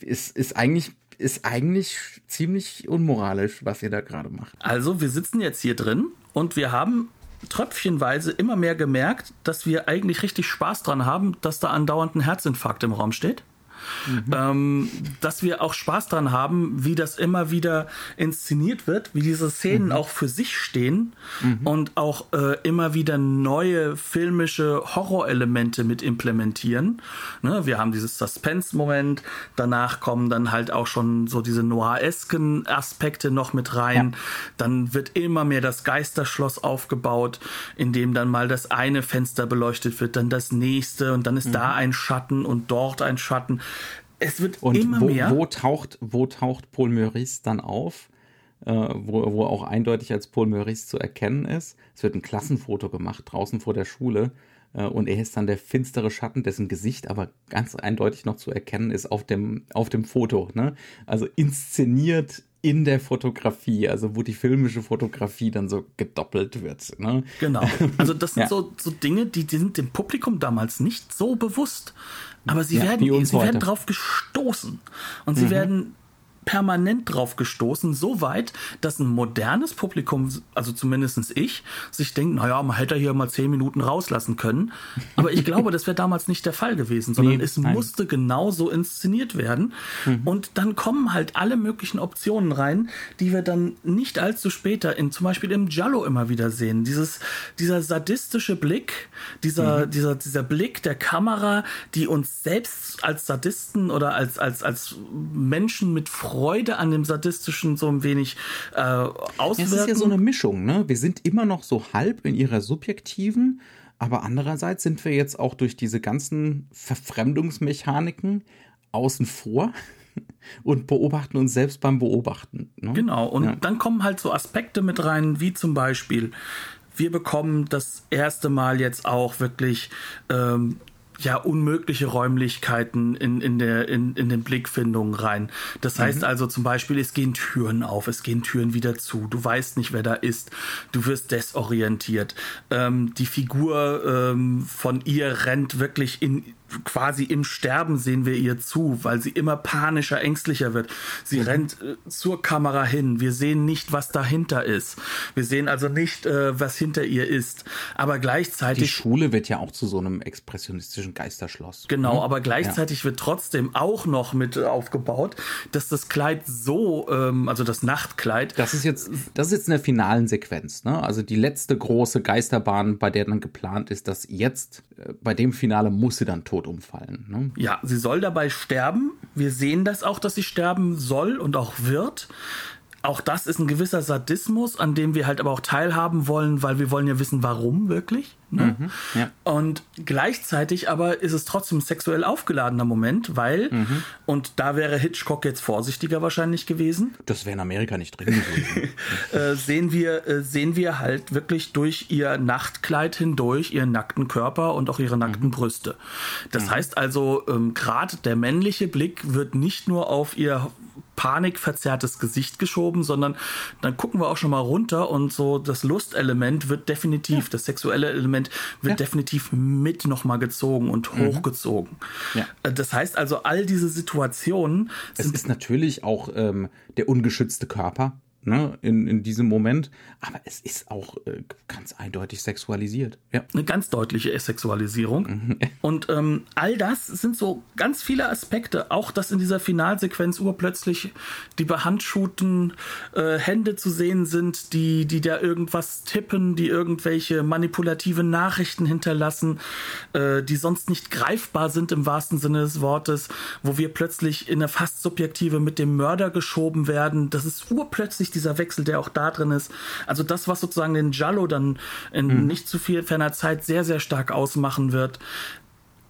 Ist, ist, eigentlich, ist eigentlich ziemlich unmoralisch, was ihr da gerade macht. Also, wir sitzen jetzt hier drin und wir haben tröpfchenweise immer mehr gemerkt, dass wir eigentlich richtig Spaß dran haben, dass da andauernd ein Herzinfarkt im Raum steht. Mhm. Ähm, dass wir auch Spaß dran haben, wie das immer wieder inszeniert wird, wie diese Szenen mhm. auch für sich stehen mhm. und auch äh, immer wieder neue filmische Horrorelemente mit implementieren. Ne, wir haben dieses Suspense-Moment, danach kommen dann halt auch schon so diese noiresken Aspekte noch mit rein. Ja. Dann wird immer mehr das Geisterschloss aufgebaut, in dem dann mal das eine Fenster beleuchtet wird, dann das nächste und dann ist da mhm. ein Schatten und dort ein Schatten es wird und immer wo, mehr. Wo taucht, wo taucht Paul Meurice dann auf? Äh, wo, wo auch eindeutig als Paul Meurice zu erkennen ist. Es wird ein Klassenfoto gemacht draußen vor der Schule äh, und er ist dann der finstere Schatten, dessen Gesicht aber ganz eindeutig noch zu erkennen ist auf dem, auf dem Foto. Ne? Also inszeniert in der Fotografie, also wo die filmische Fotografie dann so gedoppelt wird. Ne? Genau. Also das sind ja. so, so Dinge, die, die sind dem Publikum damals nicht so bewusst. Aber sie ja, werden, sie werden drauf gestoßen. Und sie mhm. werden permanent drauf gestoßen, so weit, dass ein modernes Publikum, also zumindestens ich, sich denkt, naja, man hätte hier mal zehn Minuten rauslassen können. Aber ich glaube, das wäre damals nicht der Fall gewesen, sondern nee, es nein. musste genauso inszeniert werden. Mhm. Und dann kommen halt alle möglichen Optionen rein, die wir dann nicht allzu später in zum Beispiel im Giallo immer wieder sehen. Dieses, dieser sadistische Blick, dieser, mhm. dieser, dieser Blick der Kamera, die uns selbst als Sadisten oder als, als, als Menschen mit Freude an dem Sadistischen so ein wenig äh, auswirken. Es ist ja so eine Mischung, ne? Wir sind immer noch so halb in ihrer subjektiven, aber andererseits sind wir jetzt auch durch diese ganzen Verfremdungsmechaniken außen vor und beobachten uns selbst beim Beobachten. Ne? Genau, und ja. dann kommen halt so Aspekte mit rein, wie zum Beispiel, wir bekommen das erste Mal jetzt auch wirklich ähm, ja unmögliche Räumlichkeiten in, in, der, in, in den Blickfindungen rein. Das heißt mhm. also zum Beispiel, es gehen Türen auf, es gehen Türen wieder zu, du weißt nicht, wer da ist, du wirst desorientiert. Ähm, die Figur ähm, von ihr rennt wirklich in quasi im Sterben sehen wir ihr zu, weil sie immer panischer, ängstlicher wird. Sie rennt äh, zur Kamera hin. Wir sehen nicht, was dahinter ist. Wir sehen also nicht, äh, was hinter ihr ist. Aber gleichzeitig. Die Schule wird ja auch zu so einem expressionistischen Geisterschloss. Genau, mhm. aber gleichzeitig ja. wird trotzdem auch noch mit aufgebaut, dass das Kleid so, ähm, also das Nachtkleid. Das ist jetzt, das ist jetzt in der finalen Sequenz, ne? Also die letzte große Geisterbahn, bei der dann geplant ist, dass jetzt, äh, bei dem Finale muss sie dann tot tot umfallen. Ne? Ja, sie soll dabei sterben. Wir sehen das auch, dass sie sterben soll und auch wird auch das ist ein gewisser Sadismus, an dem wir halt aber auch teilhaben wollen, weil wir wollen ja wissen, warum wirklich. Ne? Mhm, ja. Und gleichzeitig aber ist es trotzdem ein sexuell aufgeladener Moment, weil, mhm. und da wäre Hitchcock jetzt vorsichtiger wahrscheinlich gewesen. Das wäre in Amerika nicht drin gewesen. äh, sehen, wir, äh, sehen wir halt wirklich durch ihr Nachtkleid hindurch ihren nackten Körper und auch ihre nackten mhm. Brüste. Das mhm. heißt also, ähm, gerade der männliche Blick wird nicht nur auf ihr panikverzerrtes Gesicht geschoben, sondern dann gucken wir auch schon mal runter und so das Lustelement wird definitiv, ja. das sexuelle Element wird ja. definitiv mit nochmal gezogen und mhm. hochgezogen. Ja. Äh, das heißt also, all diese Situationen. Es ist natürlich auch ähm, der ungeschützte Körper ne, in, in diesem Moment. Aber es ist auch äh, ganz eindeutig sexualisiert. Ja. Eine ganz deutliche Sexualisierung. Mhm. Und ähm, all das sind so ganz viele Aspekte. Auch, dass in dieser Finalsequenz urplötzlich die behandschuhten äh, Hände zu sehen sind, die, die da irgendwas tippen, die irgendwelche manipulative Nachrichten hinterlassen, äh, die sonst nicht greifbar sind im wahrsten Sinne des Wortes, wo wir plötzlich in eine fast subjektive mit dem Mörder geschoben werden. Das ist urplötzlich dieser Wechsel, der auch da drin ist. Also das, was sozusagen den Jallo dann in mhm. nicht zu viel ferner Zeit sehr, sehr stark ausmachen wird.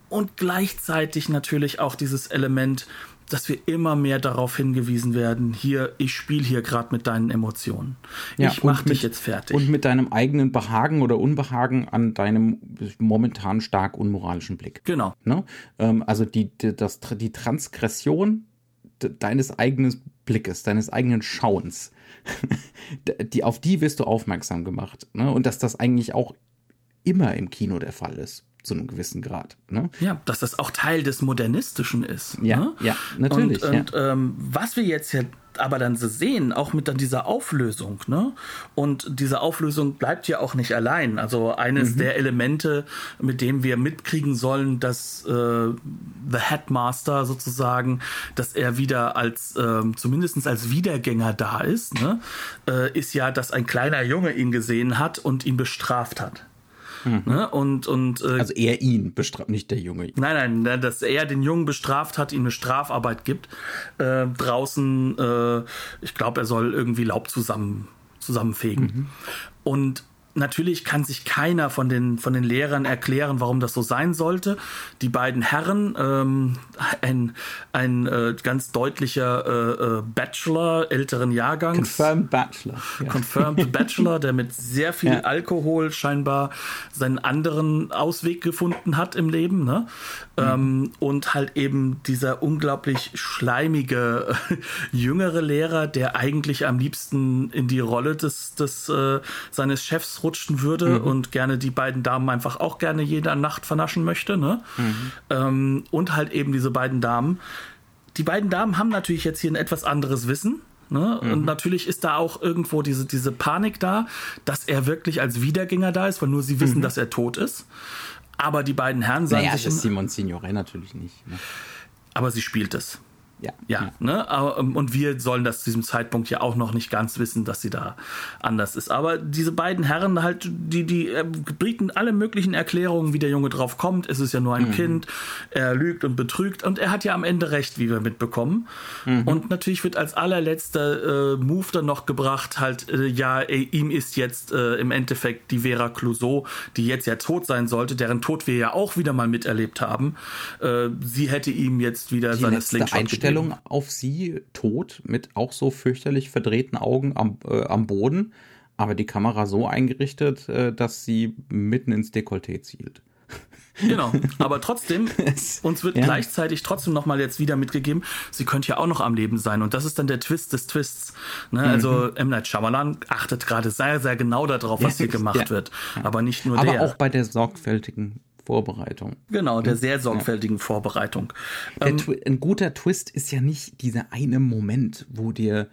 Und gleichzeitig natürlich auch dieses Element, dass wir immer mehr darauf hingewiesen werden, hier, ich spiele hier gerade mit deinen Emotionen. Ja, ich mach dich jetzt fertig. Und mit deinem eigenen Behagen oder Unbehagen an deinem momentan stark unmoralischen Blick. Genau. Ne? Ähm, also die, die, das, die Transgression deines eigenen Blickes, deines eigenen Schauens die, auf die wirst du aufmerksam gemacht. Ne? Und dass das eigentlich auch immer im Kino der Fall ist zu einem gewissen Grad. Ne? Ja, dass das auch Teil des Modernistischen ist. Ja, ne? ja natürlich. Und, und ja. Ähm, was wir jetzt ja aber dann so sehen, auch mit dann dieser Auflösung, ne? Und diese Auflösung bleibt ja auch nicht allein. Also eines mhm. der Elemente, mit dem wir mitkriegen sollen, dass äh, The Headmaster sozusagen, dass er wieder als, äh, zumindest als Wiedergänger da ist, ne? Äh, ist ja, dass ein kleiner Junge ihn gesehen hat und ihn bestraft hat. Mhm. Ne? Und, und, äh, also er ihn bestraft, nicht der Junge. Nein, nein, ne, dass er den Jungen bestraft hat, ihm eine Strafarbeit gibt. Äh, draußen, äh, ich glaube, er soll irgendwie Laub zusammen, zusammenfegen. Mhm. Und natürlich kann sich keiner von den, von den Lehrern erklären, warum das so sein sollte. Die beiden Herren, ähm, ein, ein äh, ganz deutlicher äh, äh Bachelor älteren Jahrgangs. Confirmed Bachelor. Ja. Confirmed Bachelor, der mit sehr viel ja. Alkohol scheinbar seinen anderen Ausweg gefunden hat im Leben. Ne? Mhm. Ähm, und halt eben dieser unglaublich schleimige jüngere Lehrer, der eigentlich am liebsten in die Rolle des, des äh, seines Chefs rutschen würde mhm. und gerne die beiden Damen einfach auch gerne jede Nacht vernaschen möchte. Ne? Mhm. Ähm, und halt eben diese beiden Damen, die beiden Damen haben natürlich jetzt hier ein etwas anderes Wissen. Ne? Mhm. Und natürlich ist da auch irgendwo diese, diese Panik da, dass er wirklich als Wiedergänger da ist, weil nur sie wissen, mhm. dass er tot ist. Aber die beiden Herren sagen naja, sich. Das ist Simon Signore natürlich nicht. Ne? Aber sie spielt es. Ja. Ja, ne? Ähm, und wir sollen das zu diesem Zeitpunkt ja auch noch nicht ganz wissen, dass sie da anders ist. Aber diese beiden Herren halt, die, die äh, bieten alle möglichen Erklärungen, wie der Junge drauf kommt. Es ist ja nur ein mhm. Kind, er lügt und betrügt und er hat ja am Ende recht, wie wir mitbekommen. Mhm. Und natürlich wird als allerletzter äh, Move dann noch gebracht, halt, äh, ja, ey, ihm ist jetzt äh, im Endeffekt die Vera Clouseau, die jetzt ja tot sein sollte, deren Tod wir ja auch wieder mal miterlebt haben. Äh, sie hätte ihm jetzt wieder die seine Slingshot Einstellung auf sie tot mit auch so fürchterlich verdrehten Augen am, äh, am Boden, aber die Kamera so eingerichtet, äh, dass sie mitten ins Dekolleté zielt. Genau, aber trotzdem, uns wird ja. gleichzeitig trotzdem nochmal jetzt wieder mitgegeben, sie könnte ja auch noch am Leben sein. Und das ist dann der Twist des Twists. Ne? Mhm. Also M. Night Shyamalan achtet gerade sehr, sehr genau darauf, was hier gemacht ja. wird. Aber nicht nur aber der. Aber auch bei der sorgfältigen Vorbereitung. Genau, der sehr sorgfältigen ja. Vorbereitung. Ähm, ein guter Twist ist ja nicht dieser eine Moment, wo dir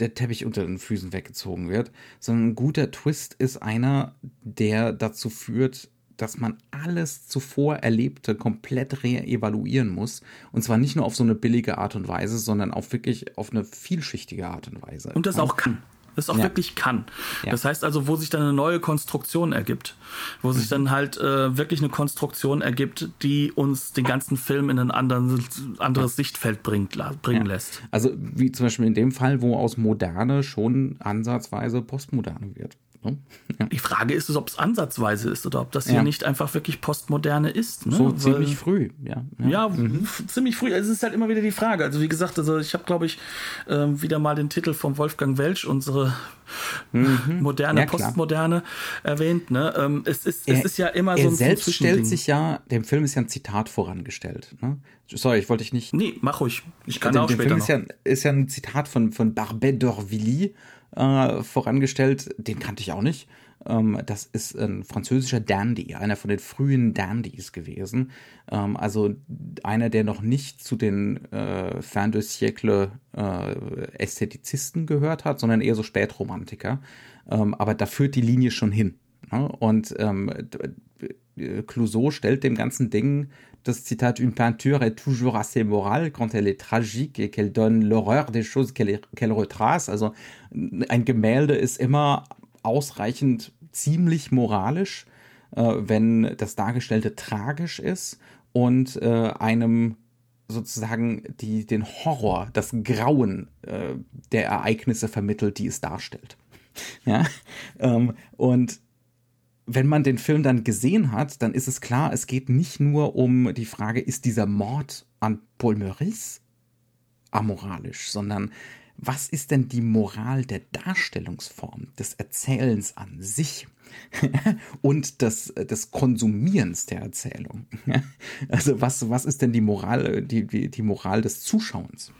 der Teppich unter den Füßen weggezogen wird, sondern ein guter Twist ist einer, der dazu führt, dass man alles zuvor Erlebte komplett reevaluieren muss. Und zwar nicht nur auf so eine billige Art und Weise, sondern auch wirklich auf eine vielschichtige Art und Weise. Und das auch kann das auch ja. wirklich kann. Ja. Das heißt also, wo sich dann eine neue Konstruktion ergibt, wo sich mhm. dann halt äh, wirklich eine Konstruktion ergibt, die uns den ganzen Film in ein anderen, anderes ja. Sichtfeld bringt, bringen lässt. Also wie zum Beispiel in dem Fall, wo aus Moderne schon ansatzweise Postmoderne wird. Ne? Ja. Die Frage ist es, ob es ansatzweise ist oder ob das hier ja. nicht einfach wirklich Postmoderne ist. Ne? So Weil, ziemlich früh, ja. Ja, ja mhm. ziemlich früh. Also es ist halt immer wieder die Frage. Also wie gesagt, also ich habe, glaube ich, äh, wieder mal den Titel von Wolfgang Welsch, unsere mhm. moderne, Postmoderne erwähnt. Ne? Ähm, es, ist, er, es ist ja immer er so ein selbst stellt sich ja, dem Film ist ja ein Zitat vorangestellt. Ne? Sorry, ich wollte dich nicht. Nee, mach ruhig. Ich kann dem, auch dem später Film ist ja, ist ja ein Zitat von, von Barbet d'Orvilly äh, vorangestellt. Den kannte ich auch nicht. Ähm, das ist ein französischer Dandy, einer von den frühen Dandys gewesen. Ähm, also einer, der noch nicht zu den äh, Fin de siècle äh, Ästhetizisten gehört hat, sondern eher so Spätromantiker. Ähm, aber da führt die Linie schon hin. Ne? Und ähm, Clouseau stellt dem ganzen Ding das Zitat Une peinture est toujours assez morale quand elle est tragique et qu'elle donne l'horreur des choses qu'elle qu retrace. Also ein Gemälde ist immer ausreichend ziemlich moralisch, äh, wenn das Dargestellte tragisch ist und äh, einem sozusagen die, den Horror, das Grauen äh, der Ereignisse vermittelt, die es darstellt. Ja, ähm, und wenn man den Film dann gesehen hat, dann ist es klar, es geht nicht nur um die Frage, ist dieser Mord an Paul Meurice amoralisch, sondern was ist denn die Moral der Darstellungsform, des Erzählens an sich und des, des Konsumierens der Erzählung? also was, was ist denn die Moral, die, die, die Moral des Zuschauens?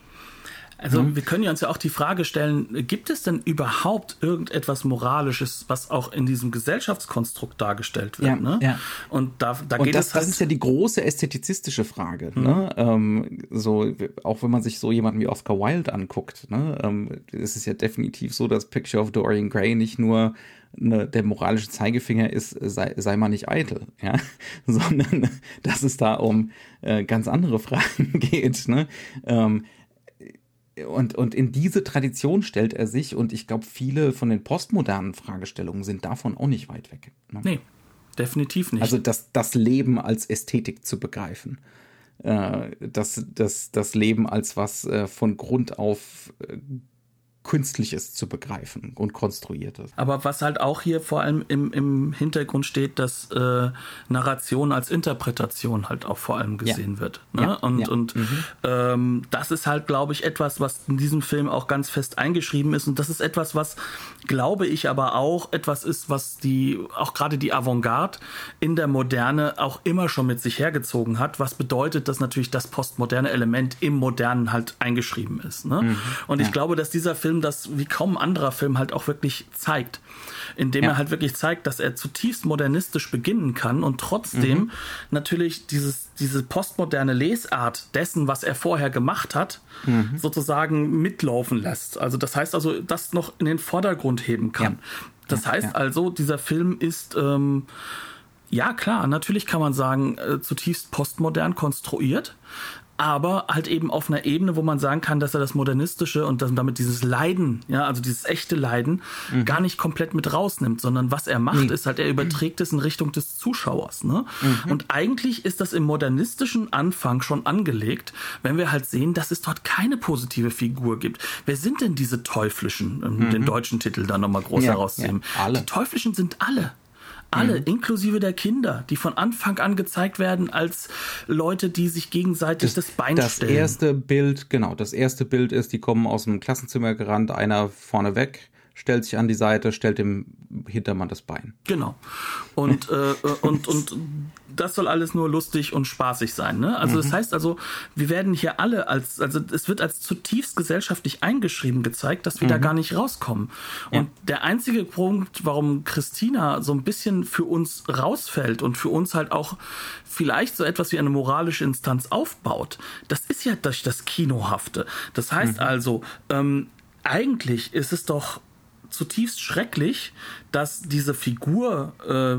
Also mhm. wir können ja uns ja auch die Frage stellen, gibt es denn überhaupt irgendetwas Moralisches, was auch in diesem Gesellschaftskonstrukt dargestellt wird? Ja, ne? ja. Und da, da Und geht das, es halt das ist ja die große ästhetizistische Frage. Mhm. Ne? Ähm, so, auch wenn man sich so jemanden wie Oscar Wilde anguckt, ne? ähm, es ist ja definitiv so, dass Picture of Dorian Gray nicht nur eine, der moralische Zeigefinger ist, sei, sei mal nicht eitel, ja, sondern dass es da um äh, ganz andere Fragen geht. Ne? Ähm, und, und in diese Tradition stellt er sich und ich glaube, viele von den postmodernen Fragestellungen sind davon auch nicht weit weg. Ne? Nee, definitiv nicht. Also das, das Leben als Ästhetik zu begreifen. Äh, das, das, das Leben als was äh, von Grund auf äh, Künstliches zu begreifen und Konstruiertes. Aber was halt auch hier vor allem im, im Hintergrund steht, dass äh, Narration als Interpretation halt auch vor allem gesehen ja. wird. Ne? Ja. Und, ja. und mhm. ähm, das ist halt, glaube ich, etwas, was in diesem Film auch ganz fest eingeschrieben ist. Und das ist etwas, was, glaube ich, aber auch etwas ist, was die, auch gerade die Avantgarde in der Moderne auch immer schon mit sich hergezogen hat. Was bedeutet, dass natürlich das postmoderne Element im Modernen halt eingeschrieben ist. Ne? Mhm. Und ich glaube, dass dieser Film Film das wie kaum ein anderer Film halt auch wirklich zeigt. Indem ja. er halt wirklich zeigt, dass er zutiefst modernistisch beginnen kann und trotzdem mhm. natürlich dieses, diese postmoderne Lesart dessen, was er vorher gemacht hat, mhm. sozusagen mitlaufen lässt. Also das heißt also, das noch in den Vordergrund heben kann. Ja. Das heißt also, dieser Film ist ähm, ja, klar, natürlich kann man sagen, äh, zutiefst postmodern konstruiert, aber halt eben auf einer Ebene, wo man sagen kann, dass er das Modernistische und damit dieses Leiden, ja, also dieses echte Leiden, mhm. gar nicht komplett mit rausnimmt, sondern was er macht, mhm. ist halt, er überträgt es in Richtung des Zuschauers. Ne? Mhm. Und eigentlich ist das im modernistischen Anfang schon angelegt, wenn wir halt sehen, dass es dort keine positive Figur gibt. Wer sind denn diese Teuflischen, um den mhm. deutschen Titel dann nochmal groß ja, herauszunehmen? Ja, alle. Die Teuflischen sind alle. Alle, mhm. inklusive der Kinder, die von Anfang an gezeigt werden als Leute, die sich gegenseitig das, das Bein das stellen. Das erste Bild, genau, das erste Bild ist, die kommen aus dem Klassenzimmer gerannt, einer vorne weg, stellt sich an die Seite, stellt dem Hintermann das Bein. Genau. Und, äh, äh, und, und das soll alles nur lustig und spaßig sein. Ne? Also mhm. das heißt also, wir werden hier alle als, also es wird als zutiefst gesellschaftlich eingeschrieben gezeigt, dass wir mhm. da gar nicht rauskommen. Ja. Und der einzige Punkt, warum Christina so ein bisschen für uns rausfällt und für uns halt auch vielleicht so etwas wie eine moralische Instanz aufbaut, das ist ja durch das Kinohafte. Das heißt mhm. also, ähm, eigentlich ist es doch zutiefst schrecklich, dass diese Figur äh,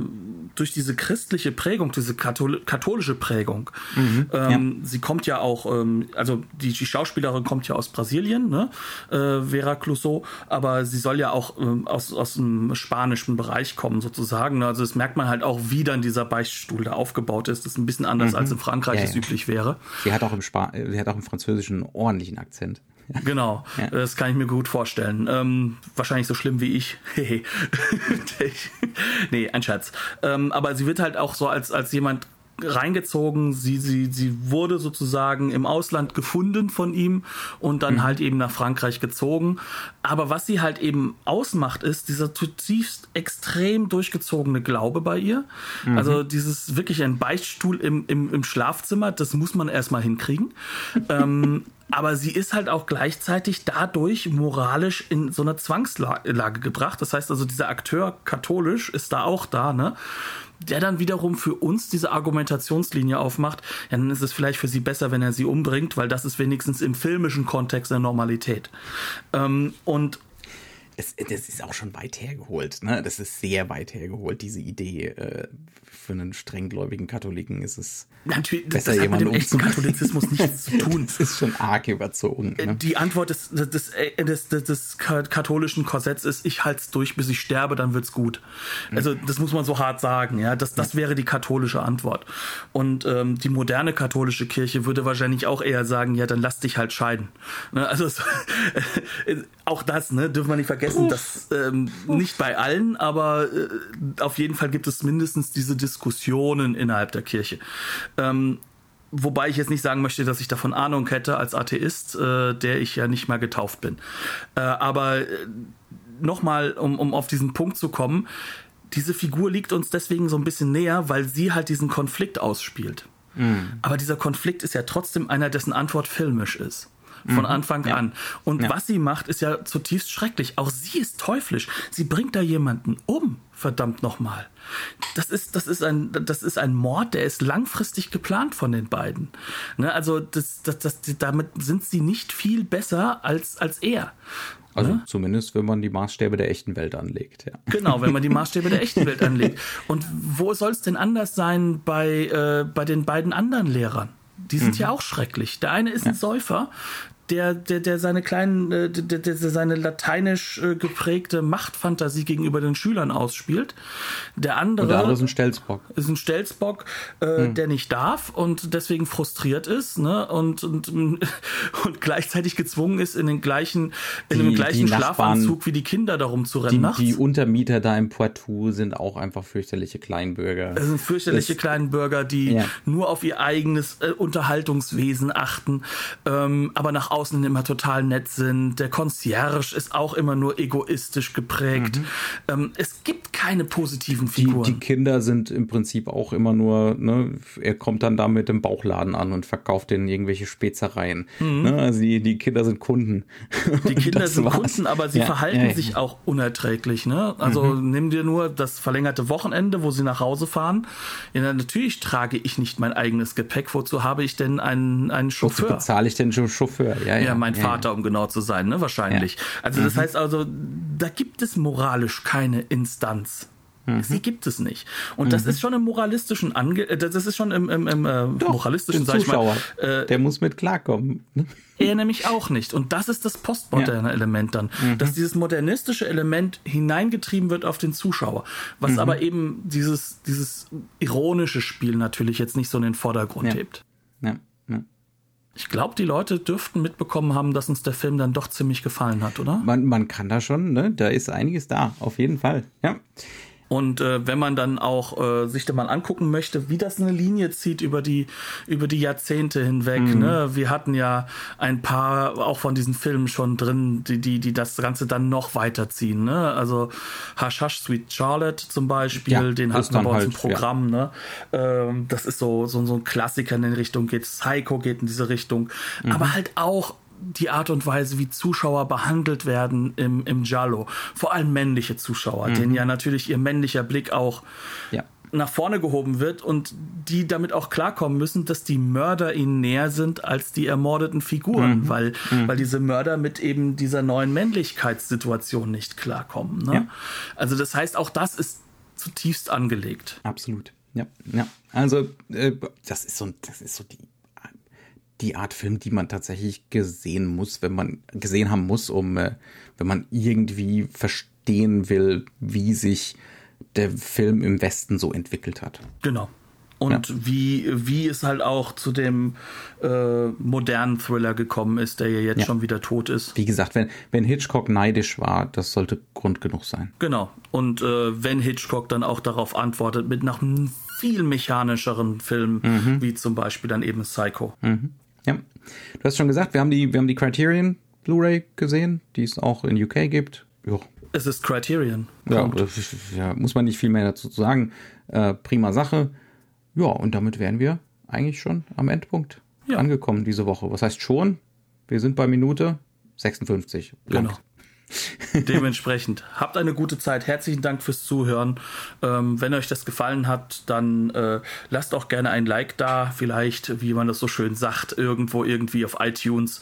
durch diese christliche Prägung, diese Kathol katholische Prägung, mhm, ähm, ja. sie kommt ja auch, ähm, also die, die, Schauspielerin kommt ja aus Brasilien, ne? äh, Vera Clouseau, aber sie soll ja auch ähm, aus, aus dem spanischen Bereich kommen sozusagen. Ne? Also das merkt man halt auch, wie dann dieser Beichtstuhl da aufgebaut ist. Das ist ein bisschen anders mhm. als in Frankreich ja, es üblich wäre. Sie hat auch im Spa sie hat auch im Französischen einen ordentlichen Akzent. Genau, ja. das kann ich mir gut vorstellen. Ähm, wahrscheinlich so schlimm wie ich. nee, ein Scherz. Ähm, aber sie wird halt auch so als, als jemand reingezogen. Sie, sie, sie wurde sozusagen im Ausland gefunden von ihm und dann mhm. halt eben nach Frankreich gezogen. Aber was sie halt eben ausmacht, ist dieser zutiefst extrem durchgezogene Glaube bei ihr. Mhm. Also dieses wirklich ein Beichtstuhl im, im, im Schlafzimmer, das muss man erstmal hinkriegen. ähm, aber sie ist halt auch gleichzeitig dadurch moralisch in so eine Zwangslage gebracht. Das heißt also, dieser Akteur katholisch ist da auch da, ne? Der dann wiederum für uns diese Argumentationslinie aufmacht, ja, dann ist es vielleicht für sie besser, wenn er sie umbringt, weil das ist wenigstens im filmischen Kontext eine Normalität. Ähm, und es, das ist auch schon weit hergeholt, ne? Das ist sehr weit hergeholt, diese Idee. Äh, für einen strenggläubigen Katholiken ist es Natürlich, besser, das hat mit dem Katholizismus nichts zu tun. Das ist schon arg überzogen. Ne? Die Antwort des, des, des, des, des katholischen Korsetts ist, ich halte es durch, bis ich sterbe, dann wird's gut. Also das muss man so hart sagen. Ja, Das, das wäre die katholische Antwort. Und ähm, die moderne katholische Kirche würde wahrscheinlich auch eher sagen, ja, dann lass dich halt scheiden. Ne? Also auch das ne, dürfen wir nicht vergessen, dass ähm, nicht bei allen, aber äh, auf jeden Fall gibt es mindestens diese Diskussionen innerhalb der Kirche. Ähm, wobei ich jetzt nicht sagen möchte, dass ich davon Ahnung hätte als Atheist, äh, der ich ja nicht mal getauft bin. Äh, aber äh, nochmal, um, um auf diesen Punkt zu kommen, diese Figur liegt uns deswegen so ein bisschen näher, weil sie halt diesen Konflikt ausspielt. Mhm. Aber dieser Konflikt ist ja trotzdem einer, dessen Antwort filmisch ist von mhm. Anfang ja. an. Und ja. was sie macht, ist ja zutiefst schrecklich. Auch sie ist teuflisch. Sie bringt da jemanden um, verdammt nochmal. Das ist, das ist ein, das ist ein Mord, der ist langfristig geplant von den beiden. Ne? Also das, das, das, damit sind sie nicht viel besser als, als er. Also ne? zumindest, wenn man die Maßstäbe der echten Welt anlegt, ja. Genau, wenn man die Maßstäbe der echten Welt anlegt. Und wo soll es denn anders sein bei, äh, bei den beiden anderen Lehrern? Die sind mhm. ja auch schrecklich. Der eine ist ein Säufer, der, der, der seine kleinen, äh, der, der, seine lateinisch äh, geprägte Machtfantasie gegenüber den Schülern ausspielt. Der andere, und der andere ist ein Stelzbock. Ist ein Stelzbock, äh, hm. der nicht darf und deswegen frustriert ist, ne? Und, und, und gleichzeitig gezwungen ist, in den gleichen, in die, dem gleichen Schlafanzug wie die Kinder darum zu rennen. Die, die Untermieter da im Poitou sind auch einfach fürchterliche Kleinbürger. Es sind fürchterliche das, Kleinbürger, die ja. nur auf ihr eigenes äh, Unterhaltungswesen achten, ähm, aber nach außen immer total nett sind. Der Concierge ist auch immer nur egoistisch geprägt. Mhm. Ähm, es gibt keine positiven Figuren. Die, die, Kinder sind im Prinzip auch immer nur, ne, er kommt dann da mit dem Bauchladen an und verkauft denen irgendwelche Spezereien. Mhm. Ne, also die, die Kinder sind Kunden. Die Kinder sind war's. Kunden, aber sie ja, verhalten ja, ja. sich auch unerträglich. Ne? Also mhm. nimm dir nur das verlängerte Wochenende, wo sie nach Hause fahren. Ja, natürlich trage ich nicht mein eigenes Gepäck. Wozu habe ich denn einen, einen Chauffeur? Wozu bezahle ich denn schon Chauffeur? Ja, ja, mein Vater, um genau zu sein, ne? wahrscheinlich. Also das mhm. heißt also, da gibt es moralisch keine Instanz. Mhm. Sie gibt es nicht. Und mhm. das ist schon im moralistischen Ange äh, das ist schon im, im, im äh, Doch, moralistischen sag Zuschauer. Ich mal, äh, der muss mit klarkommen. Ne? Er nämlich auch nicht. Und das ist das postmoderne ja. Element dann, mhm. dass dieses modernistische Element hineingetrieben wird auf den Zuschauer, was mhm. aber eben dieses dieses ironische Spiel natürlich jetzt nicht so in den Vordergrund ja. hebt. Ja. Ich glaube, die Leute dürften mitbekommen haben, dass uns der Film dann doch ziemlich gefallen hat, oder? Man, man kann da schon, ne? Da ist einiges da, auf jeden Fall. Ja. Und äh, wenn man dann auch äh, sich da mal angucken möchte, wie das eine Linie zieht über die über die Jahrzehnte hinweg. Mhm. Ne? Wir hatten ja ein paar auch von diesen Filmen schon drin, die die die das Ganze dann noch weiterziehen. Ne? Also Hush Hush Sweet Charlotte zum Beispiel, ja, den hatten wir bei uns halt, im Programm. Ja. Ne? Ähm, das ist so, so so ein Klassiker in die Richtung geht. Psycho geht in diese Richtung, mhm. aber halt auch die Art und Weise, wie Zuschauer behandelt werden im, im Giallo. Vor allem männliche Zuschauer, mhm. denen ja natürlich ihr männlicher Blick auch ja. nach vorne gehoben wird und die damit auch klarkommen müssen, dass die Mörder ihnen näher sind als die ermordeten Figuren, mhm. Weil, mhm. weil diese Mörder mit eben dieser neuen Männlichkeitssituation nicht klarkommen. Ne? Ja. Also das heißt, auch das ist zutiefst angelegt. Absolut. Ja, ja. Also äh, das ist so, das ist so die die Art Film, die man tatsächlich gesehen muss, wenn man gesehen haben muss, um äh, wenn man irgendwie verstehen will, wie sich der Film im Westen so entwickelt hat. Genau. Und ja. wie, wie es halt auch zu dem äh, modernen Thriller gekommen ist, der ja jetzt ja. schon wieder tot ist. Wie gesagt, wenn, wenn Hitchcock neidisch war, das sollte Grund genug sein. Genau. Und äh, wenn Hitchcock dann auch darauf antwortet mit nach einem viel mechanischeren Film, mhm. wie zum Beispiel dann eben Psycho. Mhm. Ja. Du hast schon gesagt, wir haben die, wir haben die Criterion Blu-ray gesehen, die es auch in UK gibt. Jo. Es ist Criterion. Ja, ja, muss man nicht viel mehr dazu sagen. Äh, prima Sache. Ja, und damit wären wir eigentlich schon am Endpunkt ja. angekommen diese Woche. Was heißt schon? Wir sind bei Minute 56. Blank. Genau. Dementsprechend, habt eine gute Zeit. Herzlichen Dank fürs Zuhören. Ähm, wenn euch das gefallen hat, dann äh, lasst auch gerne ein Like da. Vielleicht, wie man das so schön sagt, irgendwo irgendwie auf iTunes.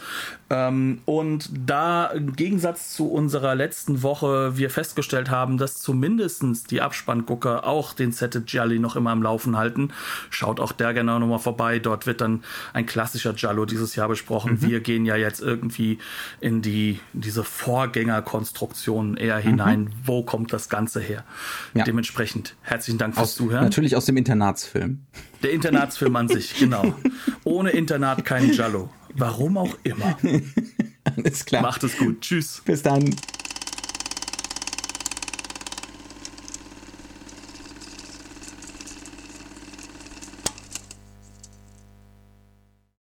Ähm, und da im Gegensatz zu unserer letzten Woche wir festgestellt haben, dass zumindest die Abspanngucker auch den Set Jolly noch immer am Laufen halten, schaut auch der gerne nochmal vorbei. Dort wird dann ein klassischer Jallo dieses Jahr besprochen. Mhm. Wir gehen ja jetzt irgendwie in die in diese Vorgänger Konstruktionen eher hinein. Mhm. Wo kommt das Ganze her? Ja. Dementsprechend herzlichen Dank fürs aus, Zuhören. Natürlich aus dem Internatsfilm. Der Internatsfilm an sich, genau. Ohne Internat kein Jallo. Warum auch immer. Alles klar. Macht es gut. Tschüss. Bis dann.